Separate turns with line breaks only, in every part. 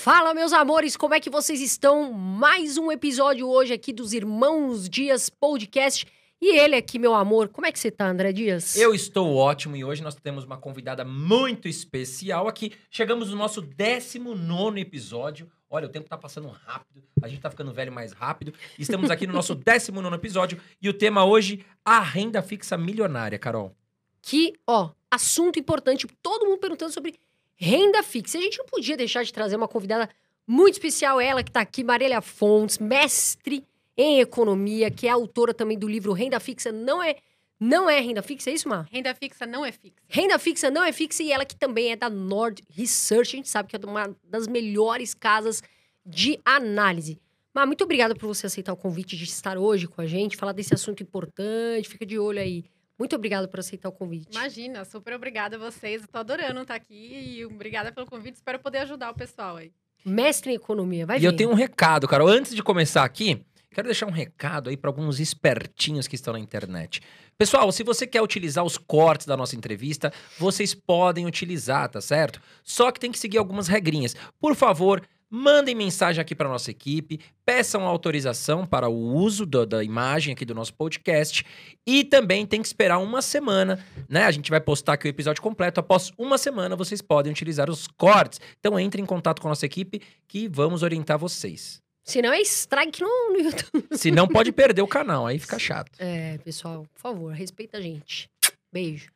Fala, meus amores, como é que vocês estão? Mais um episódio hoje aqui dos Irmãos Dias Podcast. E ele aqui, meu amor, como é que você tá, André Dias?
Eu estou ótimo e hoje nós temos uma convidada muito especial aqui. Chegamos no nosso 19 episódio. Olha, o tempo tá passando rápido, a gente tá ficando velho mais rápido. Estamos aqui no nosso 19 episódio e o tema hoje, a renda fixa milionária, Carol.
Que, ó, assunto importante, todo mundo perguntando sobre renda fixa. A gente não podia deixar de trazer uma convidada muito especial, ela que tá aqui, Marília Fontes, mestre em economia, que é autora também do livro Renda Fixa Não é não é renda fixa, é isso, Mar?
Renda fixa não é fixa.
Renda fixa não é fixa e ela que também é da Nord Research, a gente sabe que é uma das melhores casas de análise. Mar, muito obrigada por você aceitar o convite de estar hoje com a gente, falar desse assunto importante, fica de olho aí. Muito obrigada por aceitar o convite.
Imagina, super obrigada a vocês. Eu tô adorando estar aqui e obrigada pelo convite. Espero poder ajudar o pessoal aí.
Mestre em economia, vai
e eu tenho um recado, Carol. Antes de começar aqui, quero deixar um recado aí para alguns espertinhos que estão na internet. Pessoal, se você quer utilizar os cortes da nossa entrevista, vocês podem utilizar, tá certo? Só que tem que seguir algumas regrinhas. Por favor, mandem mensagem aqui para nossa equipe, peçam autorização para o uso do- da imagem aqui do nosso podcast e também tem que esperar uma semana, né? A gente vai postar aqui o episódio completo. Após uma semana, vocês podem utilizar os cortes. Então entre em contato com a nossa equipe que vamos orientar vocês.
Se não é strike no, no YouTube.
Se não, pode perder o canal, aí fica chato.
É, pessoal, por favor, respeita a gente. Beijo.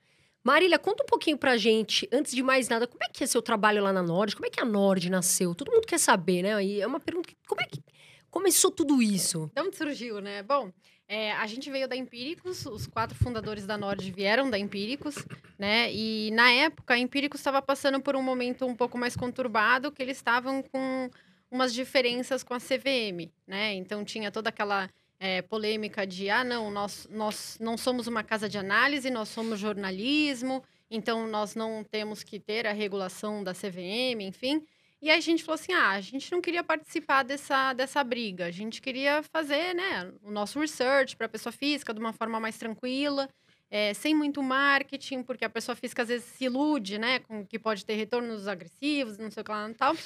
Marília, conta um pouquinho pra gente, antes de mais nada, como é que é seu trabalho lá na Nord? Como é que a Nord nasceu? Todo mundo quer saber, né? E é uma pergunta que, como é que começou tudo isso?
De onde surgiu, né? Bom, é, a gente veio da Empíricos, os quatro fundadores da Nord vieram da Empíricos, né? E na época, a Empíricos estava passando por um momento um pouco mais conturbado, que eles estavam com umas diferenças com a CVM, né? Então tinha toda aquela é, polêmica de ah, não, nós, nós não somos uma casa de análise, nós somos jornalismo, então nós não temos que ter a regulação da CVM, enfim. E aí a gente falou assim: ah, a gente não queria participar dessa, dessa briga, a gente queria fazer né, o nosso research para a pessoa física de uma forma mais tranquila, é, sem muito marketing, porque a pessoa física às vezes se ilude, né, com que pode ter retornos agressivos, não sei o que lá e tal.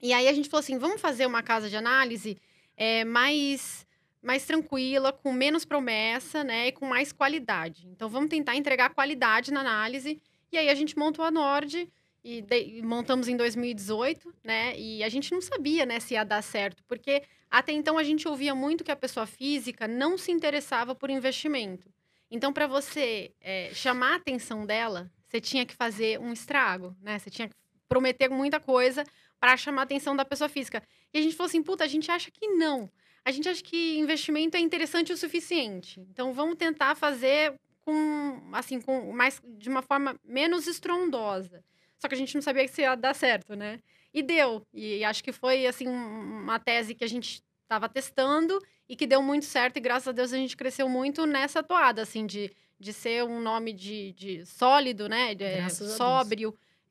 E aí a gente falou assim: vamos fazer uma casa de análise é, mais mais tranquila, com menos promessa, né, e com mais qualidade. Então vamos tentar entregar qualidade na análise. E aí a gente montou a Nord e, de- montamos em 2018, né? E a gente não sabia, né, se ia dar certo, porque até então a gente ouvia muito que a pessoa física não se interessava por investimento. Então, para você é, chamar a atenção dela, você tinha que fazer um estrago, né? Você tinha que prometer muita coisa para chamar a atenção da pessoa física. E a gente falou assim, puta, a gente acha que não. A gente acha que investimento é interessante o suficiente. Então, vamos tentar fazer com, assim, com mais, de uma forma menos estrondosa. Só que a gente não sabia se ia dar certo, né? E deu. E acho que foi, assim, um- uma tese que a gente estava testando e que deu muito certo. E graças a Deus a gente cresceu muito nessa toada, assim, de, de ser um nome de, de sólido, né? De,
Graças a Deus.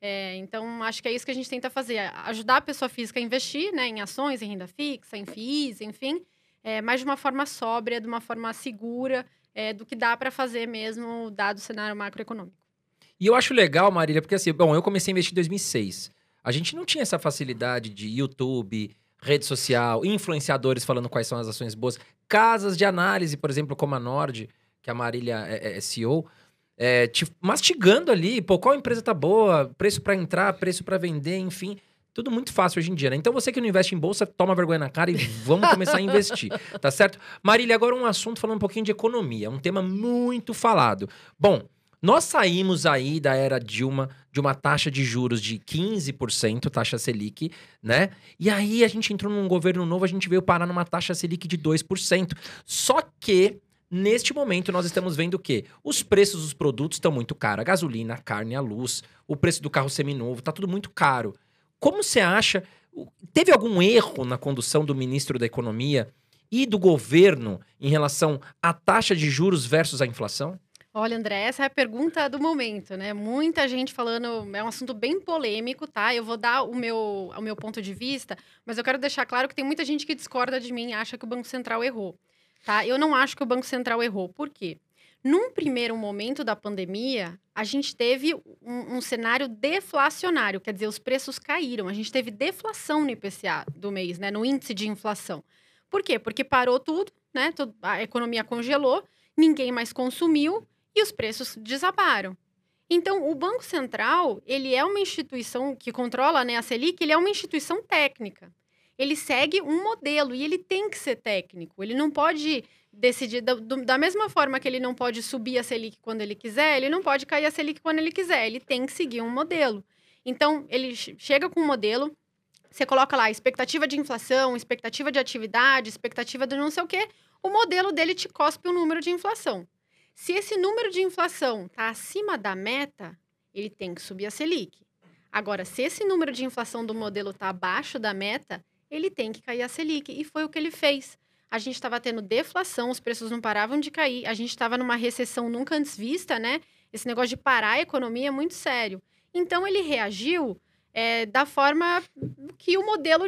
É, então, acho que é isso que a gente tenta fazer. Ajudar a pessoa física a investir, né? Em ações, em renda fixa, em FIIs, enfim. É, mas de uma forma sóbria, de uma forma segura, é, do que dá para fazer mesmo, dado o cenário macroeconômico.
E eu acho legal, Marília, porque assim, bom, eu comecei a investir em 2006. A gente não tinha essa facilidade de YouTube, rede social, influenciadores falando quais são as ações boas, casas de análise, por exemplo, como a Nord, que a Marília é, é- é CEO, é, te mastigando ali, pô, qual empresa tá boa, preço para entrar, preço para vender, enfim. Tudo muito fácil hoje em dia, né? Então você que não investe em bolsa, toma vergonha na cara e vamos começar a investir, tá certo? Marília, agora um assunto falando um pouquinho de economia, um tema muito falado. Bom, nós saímos aí da era Dilma de uma taxa de juros de 15%, taxa Selic, né? E aí a gente entrou num governo novo, a gente veio parar numa taxa Selic de 2%. Só que neste momento nós estamos vendo o quê? Os preços dos produtos estão muito caros, a gasolina, a carne, a luz, o preço do carro seminovo, tá tudo muito caro. Como você acha, teve algum erro na condução do ministro da Economia e do governo em relação à taxa de juros versus a inflação?
Olha, André, essa é a pergunta do momento, né? Muita gente falando, é um assunto bem polêmico, tá? Eu vou dar o meu, o meu ponto de vista, mas eu quero deixar claro que tem muita gente que discorda de mim acha que o Banco Central errou, tá? Eu não acho que o Banco Central errou. Por quê? Num primeiro momento da pandemia, a gente teve um, um, cenário deflacionário, quer dizer, os preços caíram. A gente teve deflação no IPCA do mês, né, no índice de inflação. Por quê? Porque parou tudo, né? A economia congelou, ninguém mais consumiu e os preços desabaram. Então, o Banco Central, ele é uma instituição que controla né, a Selic, ele é uma instituição técnica. Ele segue um modelo e ele tem que ser técnico. Ele não pode decidir da, da, mesma forma que ele não pode subir a Selic quando ele quiser, ele não pode cair a Selic quando ele quiser. Ele tem que seguir um modelo. Então, ele chega com um modelo, você coloca lá expectativa de inflação, expectativa de atividade, expectativa de não sei o quê, o modelo dele te cospe o um número de inflação. Se esse número de inflação está acima da meta, ele tem que subir a Selic. Agora, se esse número de inflação do modelo está abaixo da meta, ele tem que cair a Selic. E foi o que ele fez. A gente estava tendo deflação, os preços não paravam de cair, a gente estava numa recessão nunca antes vista, né? Esse negócio de parar a economia é muito sério. Então, ele reagiu é, da forma que o modelo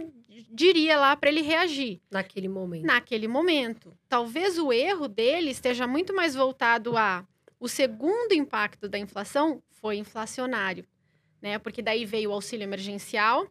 diria lá para ele reagir.
Naquele momento.
Naquele momento. Talvez o erro dele esteja muito mais voltado a o segundo impacto da inflação foi inflacionário, né? Porque daí veio o auxílio emergencial.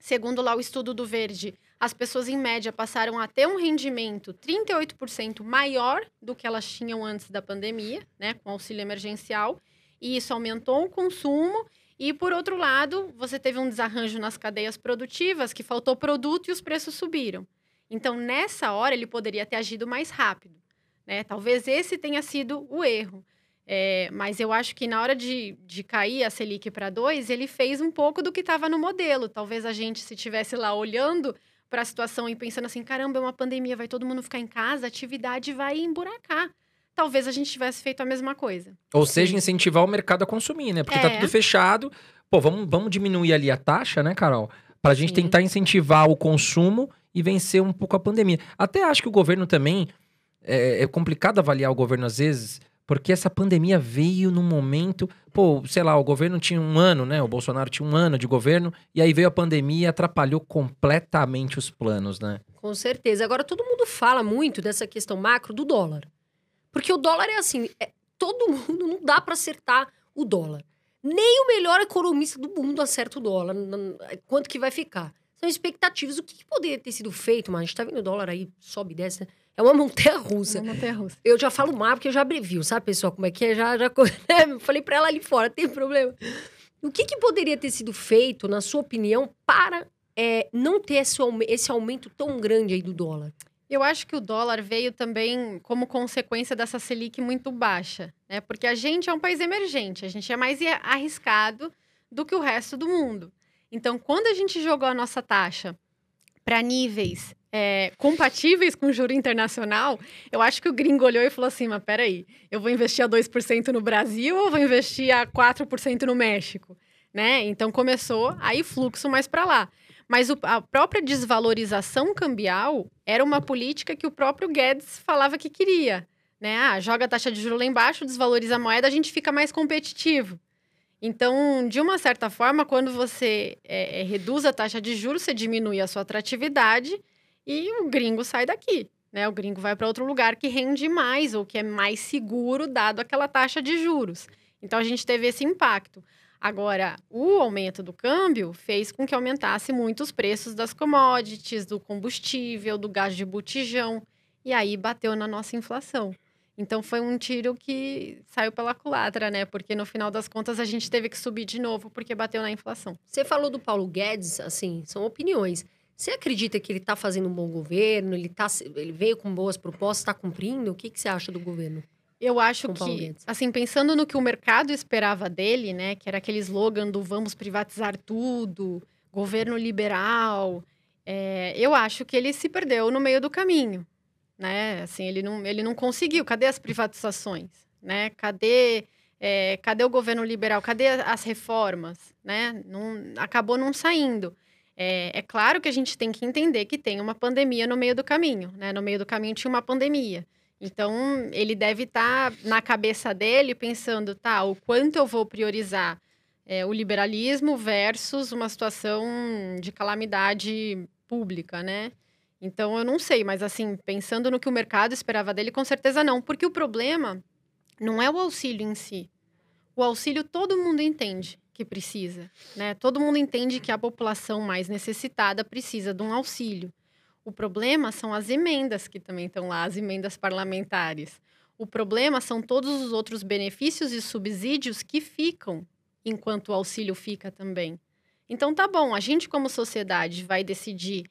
Segundo lá o estudo do Verde, as pessoas em média passaram a ter um rendimento 38% maior do que elas tinham antes da pandemia, né, com auxílio emergencial, e isso aumentou o consumo e, por outro lado, você teve um desarranjo nas cadeias produtivas, que faltou produto e os preços subiram. Então, nessa hora, ele poderia ter agido mais rápido. Né? Talvez esse tenha sido o erro. É, mas eu acho que na hora de, de cair a Selic para 2, ele fez um pouco do que estava no modelo. Talvez a gente, se estivesse lá olhando para a situação e pensando assim: caramba, é uma pandemia, vai todo mundo ficar em casa, a atividade vai emburacar talvez a gente tivesse feito a mesma coisa.
Ou seja, incentivar o mercado a consumir, né? Porque tá é. tudo fechado. Pô, vamos, vamos diminuir ali a taxa, né, Carol? Pra gente Sim. tentar incentivar o consumo e vencer um pouco a pandemia. Até acho que o governo também. É, é complicado avaliar o governo às vezes, porque essa pandemia veio num momento. Pô, sei lá, o governo tinha um ano, né? O Bolsonaro tinha um ano de governo, e aí veio a pandemia e atrapalhou completamente os planos, né?
Com certeza. Agora, todo mundo fala muito dessa questão macro do dólar. Porque o dólar é assim, é, todo mundo não dá para acertar o dólar. Nem o melhor economista do mundo acerta o dólar. Quanto que vai ficar? São expectativas. O que, que poderia ter sido feito, mas a gente tá vendo o dólar aí, sobe e desce, né? É uma montanha russa.
É uma montanha russa.
Eu já falo mar porque eu já abrevio, sabe, pessoal? Como é que é? Já, já né? falei para ela ali fora, tem problema. O que, que poderia ter sido feito, na sua opinião, para é, não ter esse, esse aumento tão grande aí do dólar?
Eu acho que o dólar veio também como consequência dessa Selic muito baixa, né? Porque a gente é um país emergente, a gente é mais arriscado do que o resto do mundo. Então, quando a gente jogou a nossa taxa para níveis é, compatíveis com juro internacional, eu acho que o gringo olhou e falou assim: mas peraí, eu vou investir a 2% no Brasil ou vou investir a 4% no México? Né? Então começou aí fluxo mais para lá. Mas o, a própria desvalorização cambial era uma política que o próprio Guedes falava que queria. Né? Ah, joga a taxa de juros lá embaixo, desvaloriza a moeda, a gente fica mais competitivo. Então, de uma certa forma, quando você é, é, reduz a taxa de juros, você diminui a sua atratividade e o gringo sai daqui. Né? O gringo vai para outro lugar que rende mais ou que é mais seguro, dado aquela taxa de juros. Então, a gente teve esse impacto. Agora, o aumento do câmbio fez com que aumentasse muito os preços das commodities, do combustível, do gás de botijão, e aí bateu na nossa inflação. Então foi um tiro que saiu pela culatra, né? Porque no final das contas a gente teve que subir de novo porque bateu na inflação.
Você falou do Paulo Guedes, assim, são opiniões. Você acredita que ele está fazendo um bom governo? Ele, tá, ele veio com boas propostas, está cumprindo? O que, que você acha do governo?
Eu acho que, assim, pensando no que o mercado esperava dele, né, que era aquele slogan do vamos privatizar tudo, governo liberal, é, eu acho que ele se perdeu no meio do caminho, né? Assim, ele não, ele não conseguiu. Cadê as privatizações, né? Cadê, é, cadê o governo liberal? Cadê as reformas, né? Não, acabou não saindo. É, é claro que a gente tem que entender que tem uma pandemia no meio do caminho, né? No meio do caminho tinha uma pandemia. Então, ele deve estar tá na cabeça dele pensando, tá, o quanto eu vou priorizar é, o liberalismo versus uma situação de calamidade pública, né? Então, eu não sei, mas assim, pensando no que o mercado esperava dele, com certeza não. Porque o problema não é o auxílio em si. O auxílio todo mundo entende que precisa, né? Todo mundo entende que a população mais necessitada precisa de um auxílio. O problema são as emendas que também estão lá, as emendas parlamentares. O problema são todos os outros benefícios e subsídios que ficam enquanto o auxílio fica também. Então tá bom, a gente como sociedade vai decidir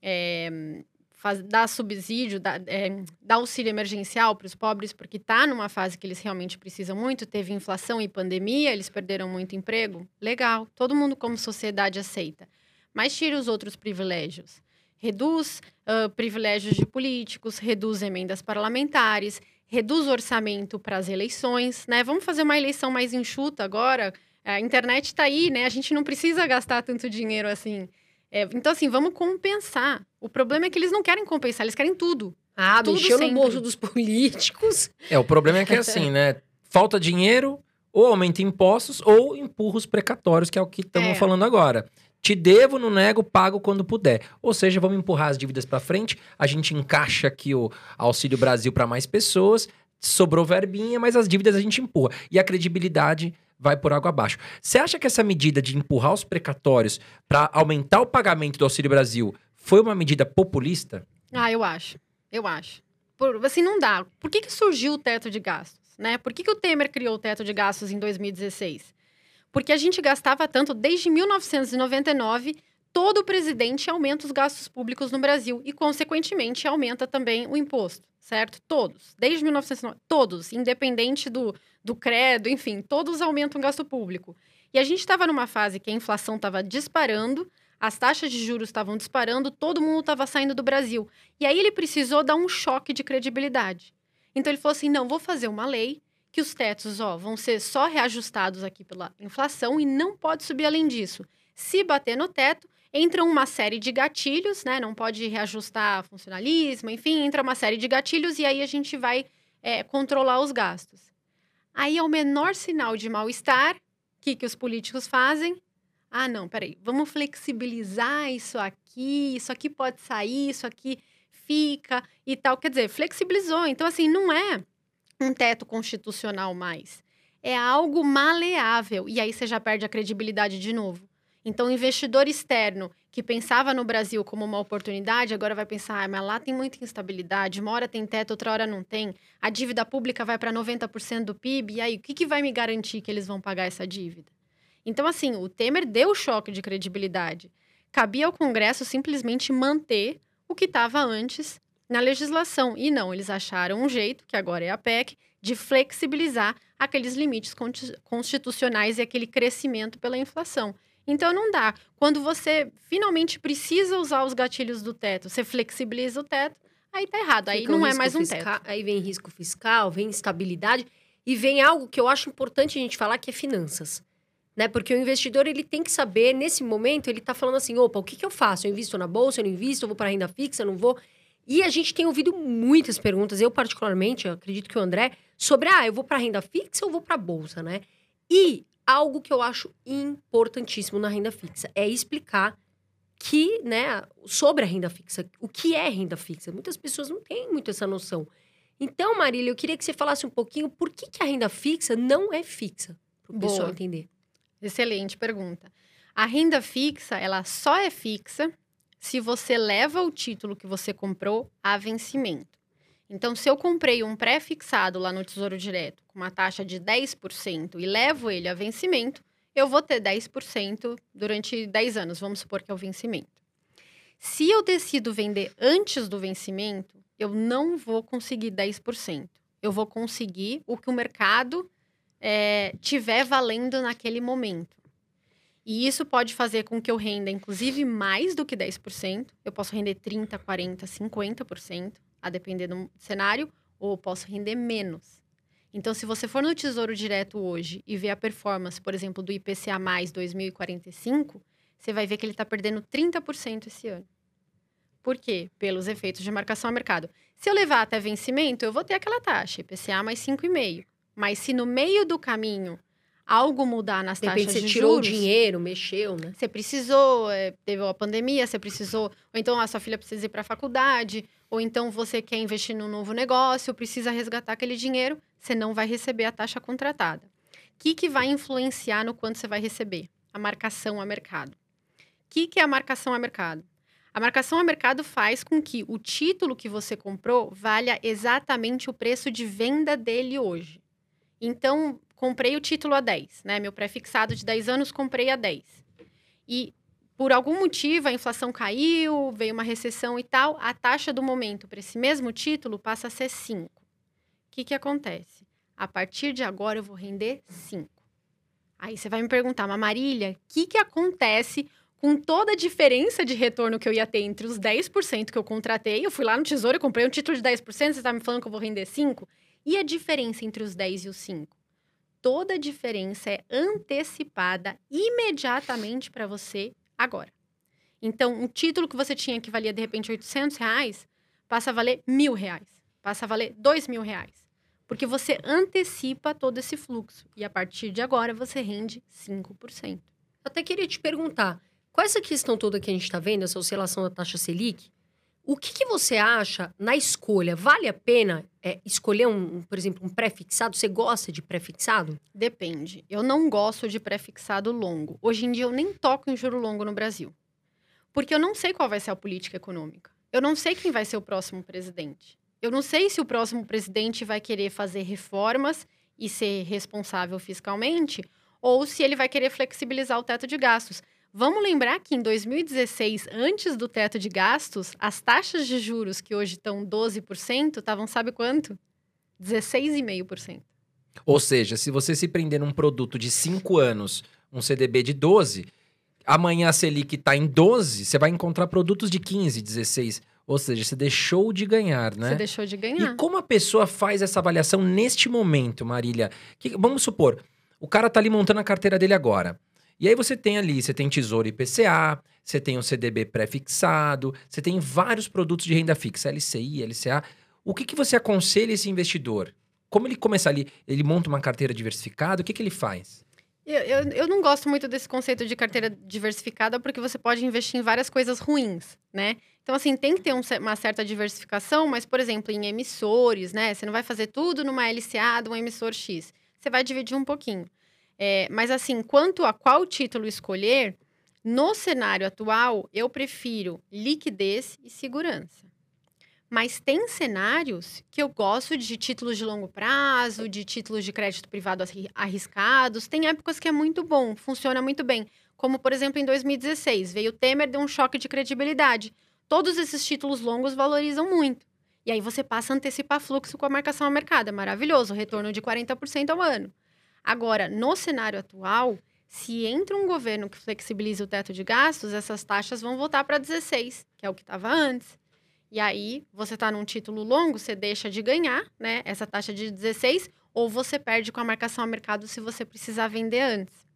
é, faz, dar subsídio, dar, é, dar auxílio emergencial para os pobres, porque está numa fase que eles realmente precisam muito, teve inflação e pandemia, eles perderam muito emprego. Legal, todo mundo como sociedade aceita. Mas tira os outros privilégios. Reduz uh, privilégios de políticos, reduz emendas parlamentares, reduz orçamento para as eleições, né? Vamos fazer uma eleição mais enxuta agora. A internet está aí, né? A gente não precisa gastar tanto dinheiro assim. É, então, assim, vamos compensar. O problema é que eles não querem compensar, eles querem tudo.
Ah,
Tudo
mexeu
sempre.
no bolso dos políticos.
É, o problema é que é assim, né? Falta dinheiro, ou aumenta impostos, ou empurra os precatórios, que é o que estamos
É.
falando agora. Te devo, não nego, pago quando puder. Ou seja, vamos empurrar as dívidas para frente, a gente encaixa aqui o Auxílio Brasil para mais pessoas, sobrou verbinha, mas as dívidas a gente empurra. E a credibilidade vai por água abaixo. Você acha que essa medida de empurrar os precatórios para aumentar o pagamento do Auxílio Brasil foi uma medida populista?
Ah, eu acho. Eu acho. Por, assim, não dá. Por que, que surgiu o teto de gastos? Né? Por que, que o Temer criou o teto de gastos em 2016? Porque a gente gastava tanto desde 1999. Todo presidente aumenta os gastos públicos no Brasil e, consequentemente, aumenta também o imposto, certo? Todos. Desde 1999. Todos, independente do, do credo, enfim, todos aumentam o gasto público. E a gente estava numa fase que a inflação estava disparando, as taxas de juros estavam disparando, todo mundo estava saindo do Brasil. E aí ele precisou dar um choque de credibilidade. Então ele falou assim: não, vou fazer uma lei que os tetos ó, vão ser só reajustados aqui pela inflação e não pode subir além disso. Se bater no teto, entra uma série de gatilhos, né? Não pode reajustar funcionalismo, enfim, entra uma série de gatilhos e aí a gente vai é, controlar os gastos. Aí, ao menor sinal de mal-estar, o que, que os políticos fazem? Ah, não, peraí, vamos flexibilizar isso aqui, isso aqui pode sair, isso aqui fica e tal. Quer dizer, flexibilizou. Então, assim, não é um teto constitucional mais. É algo maleável. E aí você já perde a credibilidade de novo. Então, o investidor externo que pensava no Brasil como uma oportunidade, agora vai pensar, ah, mas lá tem muita instabilidade, uma hora tem teto, outra hora não tem. A dívida pública vai para 90% do PIB, e aí o que, que vai me garantir que eles vão pagar essa dívida? Então, assim, o Temer deu choque de credibilidade. Cabia ao Congresso simplesmente manter o que estava antes na legislação. E não, eles acharam um jeito, que agora é a PEC, de flexibilizar aqueles limites constitucionais e aquele crescimento pela inflação. Então não dá. Quando você finalmente precisa usar os gatilhos do teto, você flexibiliza o teto, aí tá errado. Aí
Fica
não é
risco
mais um
fiscal-
teto.
Aí vem risco fiscal, vem instabilidade e vem algo que eu acho importante a gente falar que é finanças. Né? Porque o investidor ele tem que saber, nesse momento, ele tá falando assim: opa, o que, que eu faço? Eu invisto na bolsa, eu não invisto, eu vou para renda fixa, eu não vou. E a gente tem ouvido muitas perguntas, eu particularmente, eu acredito que o André, sobre ah, eu vou para renda fixa ou vou para bolsa, né? E algo que eu acho importantíssimo na renda fixa é explicar que, né, sobre a renda fixa, o que é renda fixa. Muitas pessoas não têm muito essa noção. Então, Marília, eu queria que você falasse um pouquinho por que, que a renda fixa não é fixa, para o pessoal entender.
Excelente pergunta. A renda fixa, ela só é fixa se você leva o título que você comprou a vencimento. Então, se eu comprei um pré-fixado lá no Tesouro Direto com uma taxa de 10% e levo ele a vencimento, eu vou ter 10% durante 10 anos, vamos supor que é o vencimento. Se eu decido vender antes do vencimento, eu não vou conseguir 10%. Eu vou conseguir o que o mercado é, tiver valendo naquele momento. E isso pode fazer com que eu renda, inclusive, mais do que 10%. Eu posso render 30%, 40%, 50%, a depender do cenário, ou posso render menos. Então, se você for no Tesouro Direto hoje e ver a performance, por exemplo, do IPCA mais 2045, você vai ver que ele está perdendo 30% esse ano. Por quê? Pelos efeitos de marcação a mercado. Se eu levar até vencimento, eu vou ter aquela taxa, IPCA mais 5,5. Mas se no meio do caminho algo mudar nas
De repente
taxas
você
de
tirou o dinheiro, mexeu, né?
você precisou, é, teve a pandemia, você precisou, ou então a sua filha precisa ir para a faculdade, ou então você quer investir num novo negócio, precisa resgatar aquele dinheiro, você não vai receber a taxa contratada. O que, que vai influenciar no quanto você vai receber? A marcação a mercado. O que, que é a marcação a mercado? A marcação a mercado faz com que o título que você comprou valha exatamente o preço de venda dele hoje. Então, comprei o título a 10, né? Meu pré-fixado de 10 anos, comprei a 10. E por algum motivo a inflação caiu, veio uma recessão e tal, a taxa do momento para esse mesmo título passa a ser 5. O que, que acontece? A partir de agora eu vou render 5. Aí você vai me perguntar, mas Marília, o que, que acontece com toda a diferença de retorno que eu ia ter entre os 10% que eu contratei? Eu fui lá no Tesouro e comprei um título de 10%, você está me falando que eu vou render 5%? E a diferença entre os 10 e os 5? Toda a diferença é antecipada imediatamente para você agora. Então, um título que você tinha que valia, de repente, 800 reais, passa a valer mil reais. Passa a valer dois mil reais. Porque você antecipa todo esse fluxo. E a partir de agora, você rende 5%.
Eu até queria te perguntar, com essa questão toda que a gente está vendo, essa oscilação da taxa Selic, o que, que você acha na escolha? Vale a pena é, escolher, um, por exemplo, um pré-fixado? Você gosta de pré-fixado?
Depende. Eu não gosto de pré-fixado longo. Hoje em dia, eu nem toco em juro longo no Brasil. Porque eu não sei qual vai ser a política econômica. Eu não sei quem vai ser o próximo presidente. Eu não sei se o próximo presidente vai querer fazer reformas e ser responsável fiscalmente, ou se ele vai querer flexibilizar o teto de gastos. Vamos lembrar que em 2016, antes do teto de gastos, as taxas de juros que hoje estão 12%, estavam sabe quanto? 16,5%.
Ou seja, se você se prender num produto de 5 anos, um CDB de 12, amanhã a Selic está em 12, você vai encontrar produtos de 15, 16. Ou seja, você deixou de ganhar, né?
Você deixou de ganhar.
E como a pessoa faz essa avaliação neste momento, Marília? Que- vamos supor, o cara tá ali montando a carteira dele agora. E aí você tem ali, você tem Tesouro IPCA, você tem o CDB pré-fixado, você tem vários produtos de renda fixa, LCI, LCA. O que, que você aconselha esse investidor? Como ele começa ali? Ele monta uma carteira diversificada? O que, que ele faz?
Eu, eu, eu não gosto muito desse conceito de carteira diversificada, porque você pode investir em várias coisas ruins, né? Então, assim, tem que ter um uma certa diversificação, mas, por exemplo, em emissores, né? Você não vai fazer tudo numa LCA de um emissor X. Você vai dividir um pouquinho. É, mas, assim, quanto a qual título escolher, no cenário atual, eu prefiro liquidez e segurança. Mas tem cenários que eu gosto de títulos de longo prazo, de títulos de crédito privado arri- arriscados. Tem épocas que é muito bom, funciona muito bem. Como, por exemplo, em 2016, veio o Temer, deu um choque de credibilidade. Todos esses títulos longos valorizam muito. E aí você passa a antecipar fluxo com a marcação ao mercado. É maravilhoso, retorno de 40% ao ano. Agora, no cenário atual, se entra um governo que flexibiliza o teto de gastos, essas taxas vão voltar para 16, que é o que estava antes. E aí, você está num título longo, você deixa de ganhar, né? Essa taxa de 16, ou você perde com a marcação ao mercado se você precisar vender antes.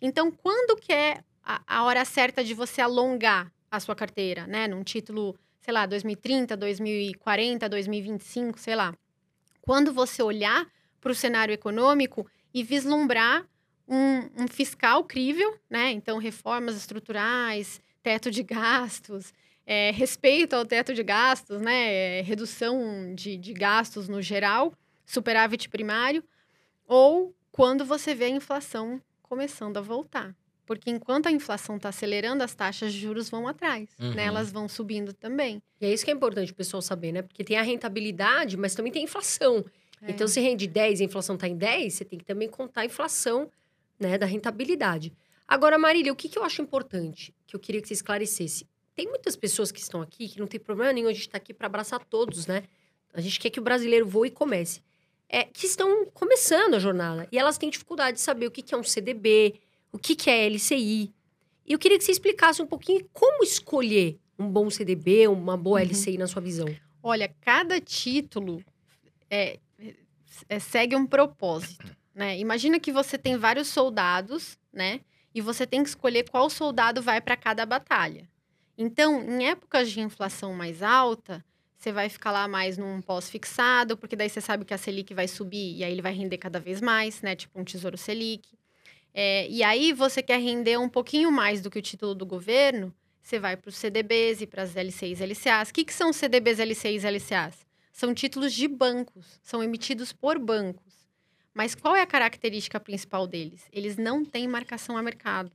Então, quando que é a, a hora certa de você alongar a sua carteira, né? Num título, sei lá, 2030, 2040, 2025, sei lá. Quando você olhar para o cenário econômico e vislumbrar um, um fiscal crível, né? Então, reformas estruturais, teto de gastos, é, respeito ao teto de gastos, né? é, redução de, de gastos no geral, superávit primário, ou quando você vê a inflação começando a voltar. Porque enquanto a inflação está acelerando, as taxas de juros vão atrás,
Uhum.
né? Elas vão subindo também.
E é isso que é importante o pessoal saber, né? Porque tem a rentabilidade, mas também tem a inflação.
É.
Então, se rende 10 e a inflação está em 10, você tem que também contar a inflação né, da rentabilidade. Agora, Marília, o que, que eu acho importante, que eu queria que você esclarecesse? Tem muitas pessoas que estão aqui que não tem problema nenhum, a gente está aqui para abraçar todos, né? A gente quer que o brasileiro voe e comece. É, que estão começando a jornada. E elas têm dificuldade de saber o que, que é um CDB, o que, que é LCI. E eu queria que você explicasse um pouquinho como escolher um bom CDB, uma boa
Uhum.
LCI na sua visão.
Olha, cada título é, é, segue um propósito, né? Imagina que você tem vários soldados, né? E você tem que escolher qual soldado vai para cada batalha. Então, em épocas de inflação mais alta, você vai ficar lá mais num pós-fixado, porque daí você sabe que a Selic vai subir e aí ele vai render cada vez mais, né? Tipo um Tesouro Selic. É, e aí você quer render um pouquinho mais do que o título do governo, você vai para os CDBs e para as LCIs e LCAs. O que, que são CDBs, LCIs e LCAs? São títulos de bancos, são emitidos por bancos. Mas qual é a característica principal deles? Eles não têm marcação a mercado.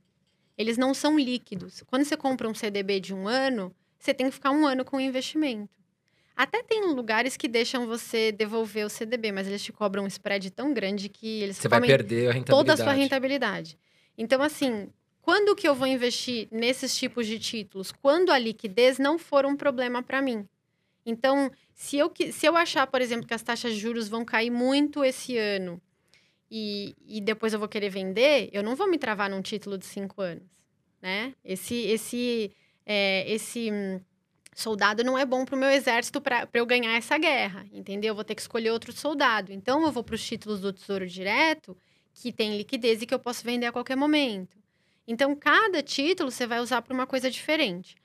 Eles não são líquidos. Quando você compra um CDB de um ano, você tem que ficar um ano com o investimento. Até tem lugares que deixam você devolver o CDB, mas eles te cobram um spread tão grande que eles
Você vai perder a
toda a sua rentabilidade. Então, assim, quando que eu vou investir nesses tipos de títulos? Quando a liquidez não for um problema para mim. Então, se eu, se eu achar, por exemplo, que as taxas de juros vão cair muito esse ano e, e depois eu vou querer vender, eu não vou me travar num título de cinco anos, né? Esse, esse, é, esse hum, soldado não é bom para o meu exército para eu ganhar essa guerra, entendeu? Eu vou ter que escolher outro soldado. Então, eu vou para os títulos do Tesouro Direto, que tem liquidez e que eu posso vender a qualquer momento. Então, cada título você vai usar para uma coisa diferente.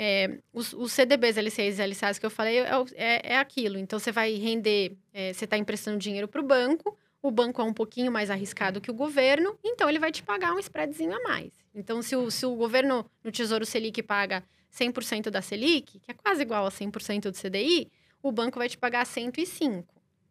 É, os, os, CDBs, LCs e LCAs que eu falei é, é, é aquilo. Então, você vai render, é, você está emprestando dinheiro para o banco, o banco é um pouquinho mais arriscado que o governo, então ele vai te pagar um spreadzinho a mais. Então, se o, se o governo no Tesouro Selic paga 100% da Selic, que é quase igual a 100% do CDI, o banco vai te pagar 105,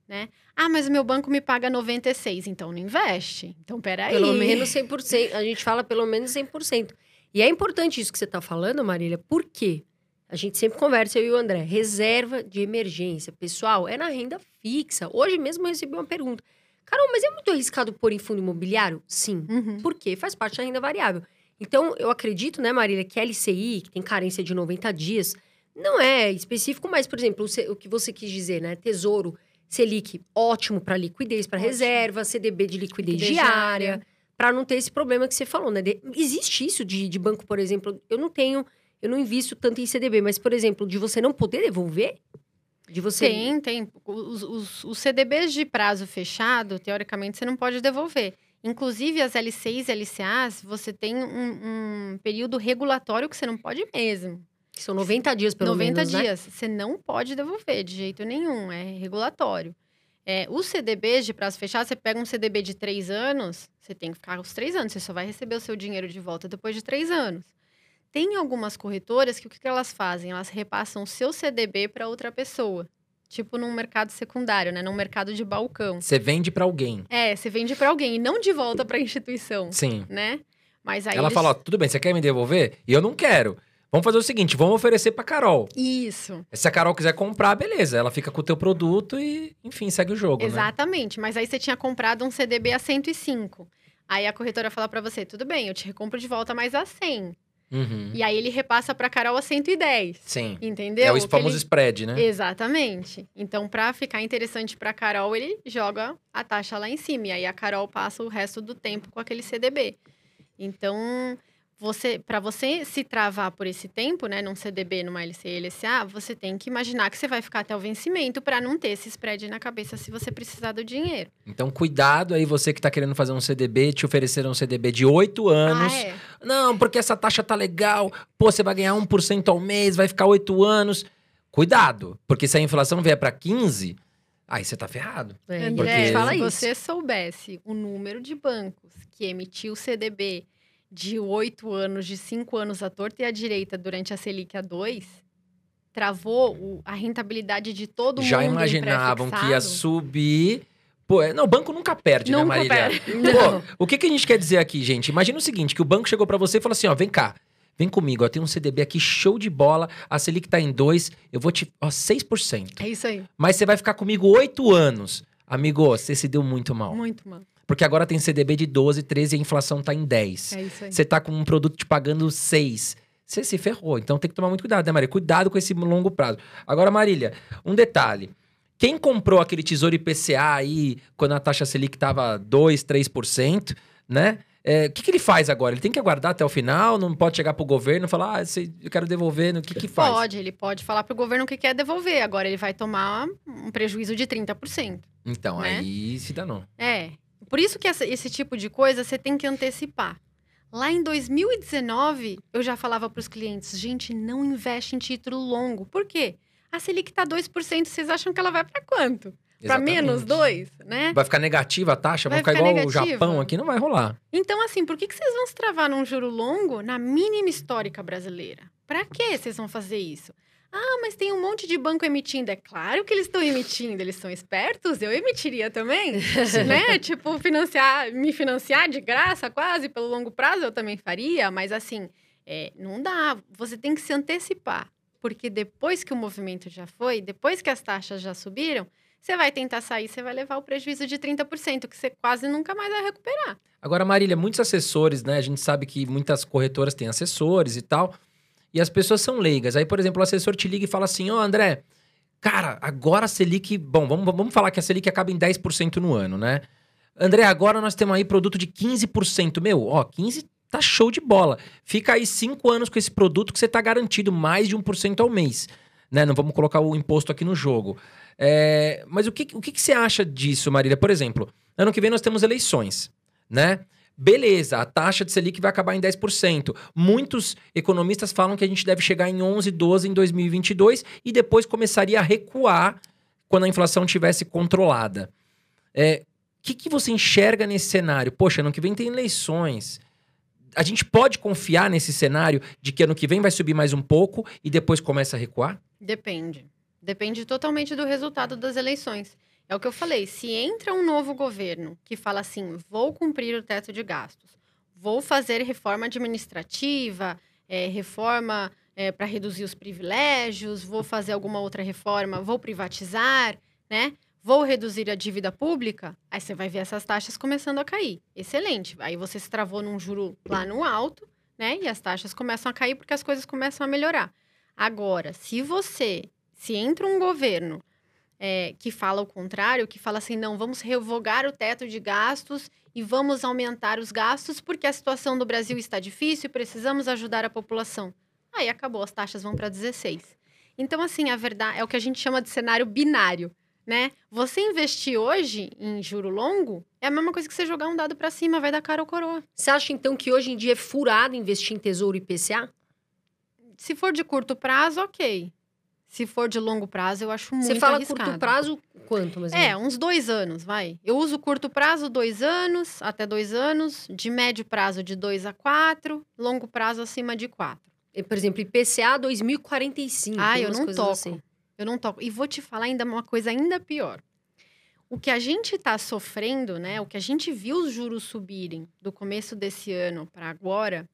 né? Ah, mas o meu banco me paga 96, então não investe. Então, peraí.
Pelo menos 100%. A gente fala pelo menos 100%. E é importante isso que você está falando, Marília, por quê? A gente sempre conversa, eu e o André. Reserva de emergência. Pessoal, é na renda fixa. Hoje mesmo eu recebi uma pergunta. Carol, mas é muito arriscado pôr em fundo imobiliário? Sim.
Uhum.
Por quê? Faz parte da renda variável. Então, eu acredito, né, Marília, que LCI, que tem carência de 90 dias, não é específico, mas, por exemplo, o, que você quis dizer, né? Tesouro, Selic, ótimo para liquidez, para reserva, CDB de liquidez, liquidez diária, para não ter esse problema que você falou, né? De, existe isso de, de banco, por exemplo, eu não tenho, eu não invisto tanto em CDB, mas, por exemplo, de você não poder devolver? De você...
Tem, tem. Os, os, os CDBs de prazo fechado, teoricamente, você não pode devolver. Inclusive, as LCs e LCAs, você tem um, um, período regulatório que você não pode mesmo.
Que são 90 dias, pelo
90
menos,
90 dias.
Né?
Você não pode devolver de jeito nenhum, é regulatório. É, os CDBs de prazo fechado, você pega um CDB de três anos, você tem que ficar os três anos, você só vai receber o seu dinheiro de volta depois de três anos. Tem algumas corretoras que o que elas fazem? Elas repassam o seu CDB para outra pessoa. Tipo num mercado secundário, né? Num mercado de balcão.
Você vende para alguém.
É, você vende para alguém e não de volta para a instituição.
Sim.
Né? Mas aí
Ela
eles...
fala, tudo bem, você quer me devolver? E eu não quero. Vamos fazer o seguinte, vamos oferecer pra Carol.
Isso.
Se a Carol quiser comprar, beleza. Ela fica com o teu produto e, enfim, segue o jogo, né?
Exatamente. Né? Mas aí você tinha comprado um CDB a 105. Aí a corretora fala para você, tudo bem, eu te recompro de volta mais a 100.
Uhum.
E aí ele repassa para Carol a 110.
Sim.
Entendeu?
É o famoso
ele...
spread, né?
Exatamente. Então, para ficar interessante para Carol, ele joga a taxa lá em cima. E aí a Carol passa o resto do tempo com aquele CDB. Então, você, para você se travar por esse tempo, né, num CDB, numa LC, LCA, você tem que imaginar que você vai ficar até o vencimento para não ter esse spread na cabeça se você precisar do dinheiro.
Então, cuidado aí, você que está querendo fazer um CDB, te oferecer um CDB de oito anos.
Ah, é.
Não, porque essa taxa tá legal. Pô, você vai ganhar 1% ao mês, vai ficar oito anos. Cuidado, porque se a inflação vier para 15, aí você tá ferrado.
É, André, porque... fala se você soubesse o número de bancos que emitiu CDB de oito anos, de cinco anos à torta e à direita durante a Selic a 2, travou o, a rentabilidade de todo
Já
mundo.
Já imaginavam que ia subir. Pô, é, não, o banco nunca perde,
nunca
né, Marília?
Perde.
Pô, o que, que a gente quer dizer aqui, gente? Imagina o seguinte, que o banco chegou para você e falou assim, ó, vem cá, vem comigo, ó, tem um CDB aqui show de bola, a Selic tá em 2, eu vou te, ó, 6%.
É isso aí.
Mas você vai ficar comigo oito anos. Amigo, você se deu muito mal.
Muito mal.
Porque agora tem CDB de 12, 13 e a inflação tá em 10.
É isso aí.
Você tá com um produto te pagando 6. Você se ferrou. Então tem que tomar muito cuidado, né, Marília? Cuidado com esse longo prazo. Agora, Marília, um detalhe. Quem comprou aquele tesouro IPCA aí, quando a taxa Selic tava 2, 3%, né? É, o que, que ele faz agora? Ele tem que aguardar até o final? Não pode chegar pro governo e falar, ah, eu quero devolver, o que que faz?
Pode, ele pode falar pro governo o que quer devolver. Agora ele vai tomar um prejuízo de 30%.
Então,
né?
aí se danou.
É, por isso que essa, esse tipo de coisa você tem que antecipar. Lá em 2019, eu já falava para os clientes: gente, não investe em título longo. Por quê? A Selic está 2%, vocês acham que ela vai para quanto? para menos
Exatamente.
2, né?
Vai ficar negativa a taxa?
Vai
Vai ficar igual o. Japão aqui? Não vai rolar.
Então, assim, por que, que vocês vão se travar num juro longo na mínima histórica brasileira? Pra que vocês vão fazer isso? Ah, mas tem um monte de banco emitindo. É claro que eles estão emitindo, eles são espertos, eu emitiria também, né? Tipo, financiar, me financiar de graça quase pelo longo prazo eu também faria, mas assim, é, não dá. Você tem que se antecipar, porque depois que o movimento já foi, depois que as taxas já subiram, você vai tentar sair, você vai levar o prejuízo de 30%, que você quase nunca mais vai recuperar.
Agora, Marília, muitos assessores, né? A gente sabe que muitas corretoras têm assessores e tal. E as pessoas são leigas. Aí, por exemplo, o assessor te liga e fala assim: Ó, André, cara, agora a Selic. Bom, vamos, vamos falar que a Selic acaba em 10% no ano, né? André, agora nós temos aí produto de 15%. Meu, ó, 15% tá show de bola. Fica aí cinco anos com esse produto que você tá garantido mais de 1% ao mês. Né? Não vamos colocar o imposto aqui no jogo. É, mas o, que, o que, que você acha disso, Marília? Por exemplo, ano que vem nós temos eleições, né? Beleza, a taxa de Selic vai acabar em 10%. Muitos economistas falam que a gente deve chegar em 11, 12 em 2022 e depois começaria a recuar quando a inflação tivesse controlada. É, o que, que você enxerga nesse cenário? Poxa, ano que vem tem eleições. A gente pode confiar nesse cenário de que ano que vem vai subir mais um pouco e depois começa a recuar?
Depende. Depende totalmente do resultado das eleições. É o que eu falei. Se entra um novo governo que fala assim: vou cumprir o teto de gastos, vou fazer reforma administrativa, eh, reforma para reduzir os privilégios, vou fazer alguma outra reforma, vou privatizar, né? Vou reduzir a dívida pública, aí você vai ver essas taxas começando a cair. Excelente. Aí você se travou num juro lá no alto, né? E as taxas começam a cair porque as coisas começam a melhorar. Agora, se você, se entra um governo é, que fala o contrário, que fala assim, não, vamos revogar o teto de gastos e vamos aumentar os gastos porque a situação do Brasil está difícil e precisamos ajudar a população. Aí acabou, as taxas vão para 16. Então, assim, a verdade é o que a gente chama de cenário binário, né? Você investir hoje em juro longo é a mesma coisa que você jogar um dado para cima, vai dar cara ou coroa.
Você acha, então, que hoje em dia é furado investir em tesouro IPCA?
Se for de curto prazo, ok. Se for de longo prazo, eu acho muito
Você fala
arriscado.
curto prazo, quanto? Mais
É, uns dois anos, vai. Eu uso curto prazo, dois anos, até dois anos. De médio prazo, de dois a quatro. Longo prazo, acima de quatro.
E, Por exemplo, IPCA 2045.
Ah, eu não toco.
assim.
Eu não toco. E vou te falar ainda uma coisa ainda pior. O que a gente está sofrendo, né? O que a gente viu os juros subirem do começo desse ano para agora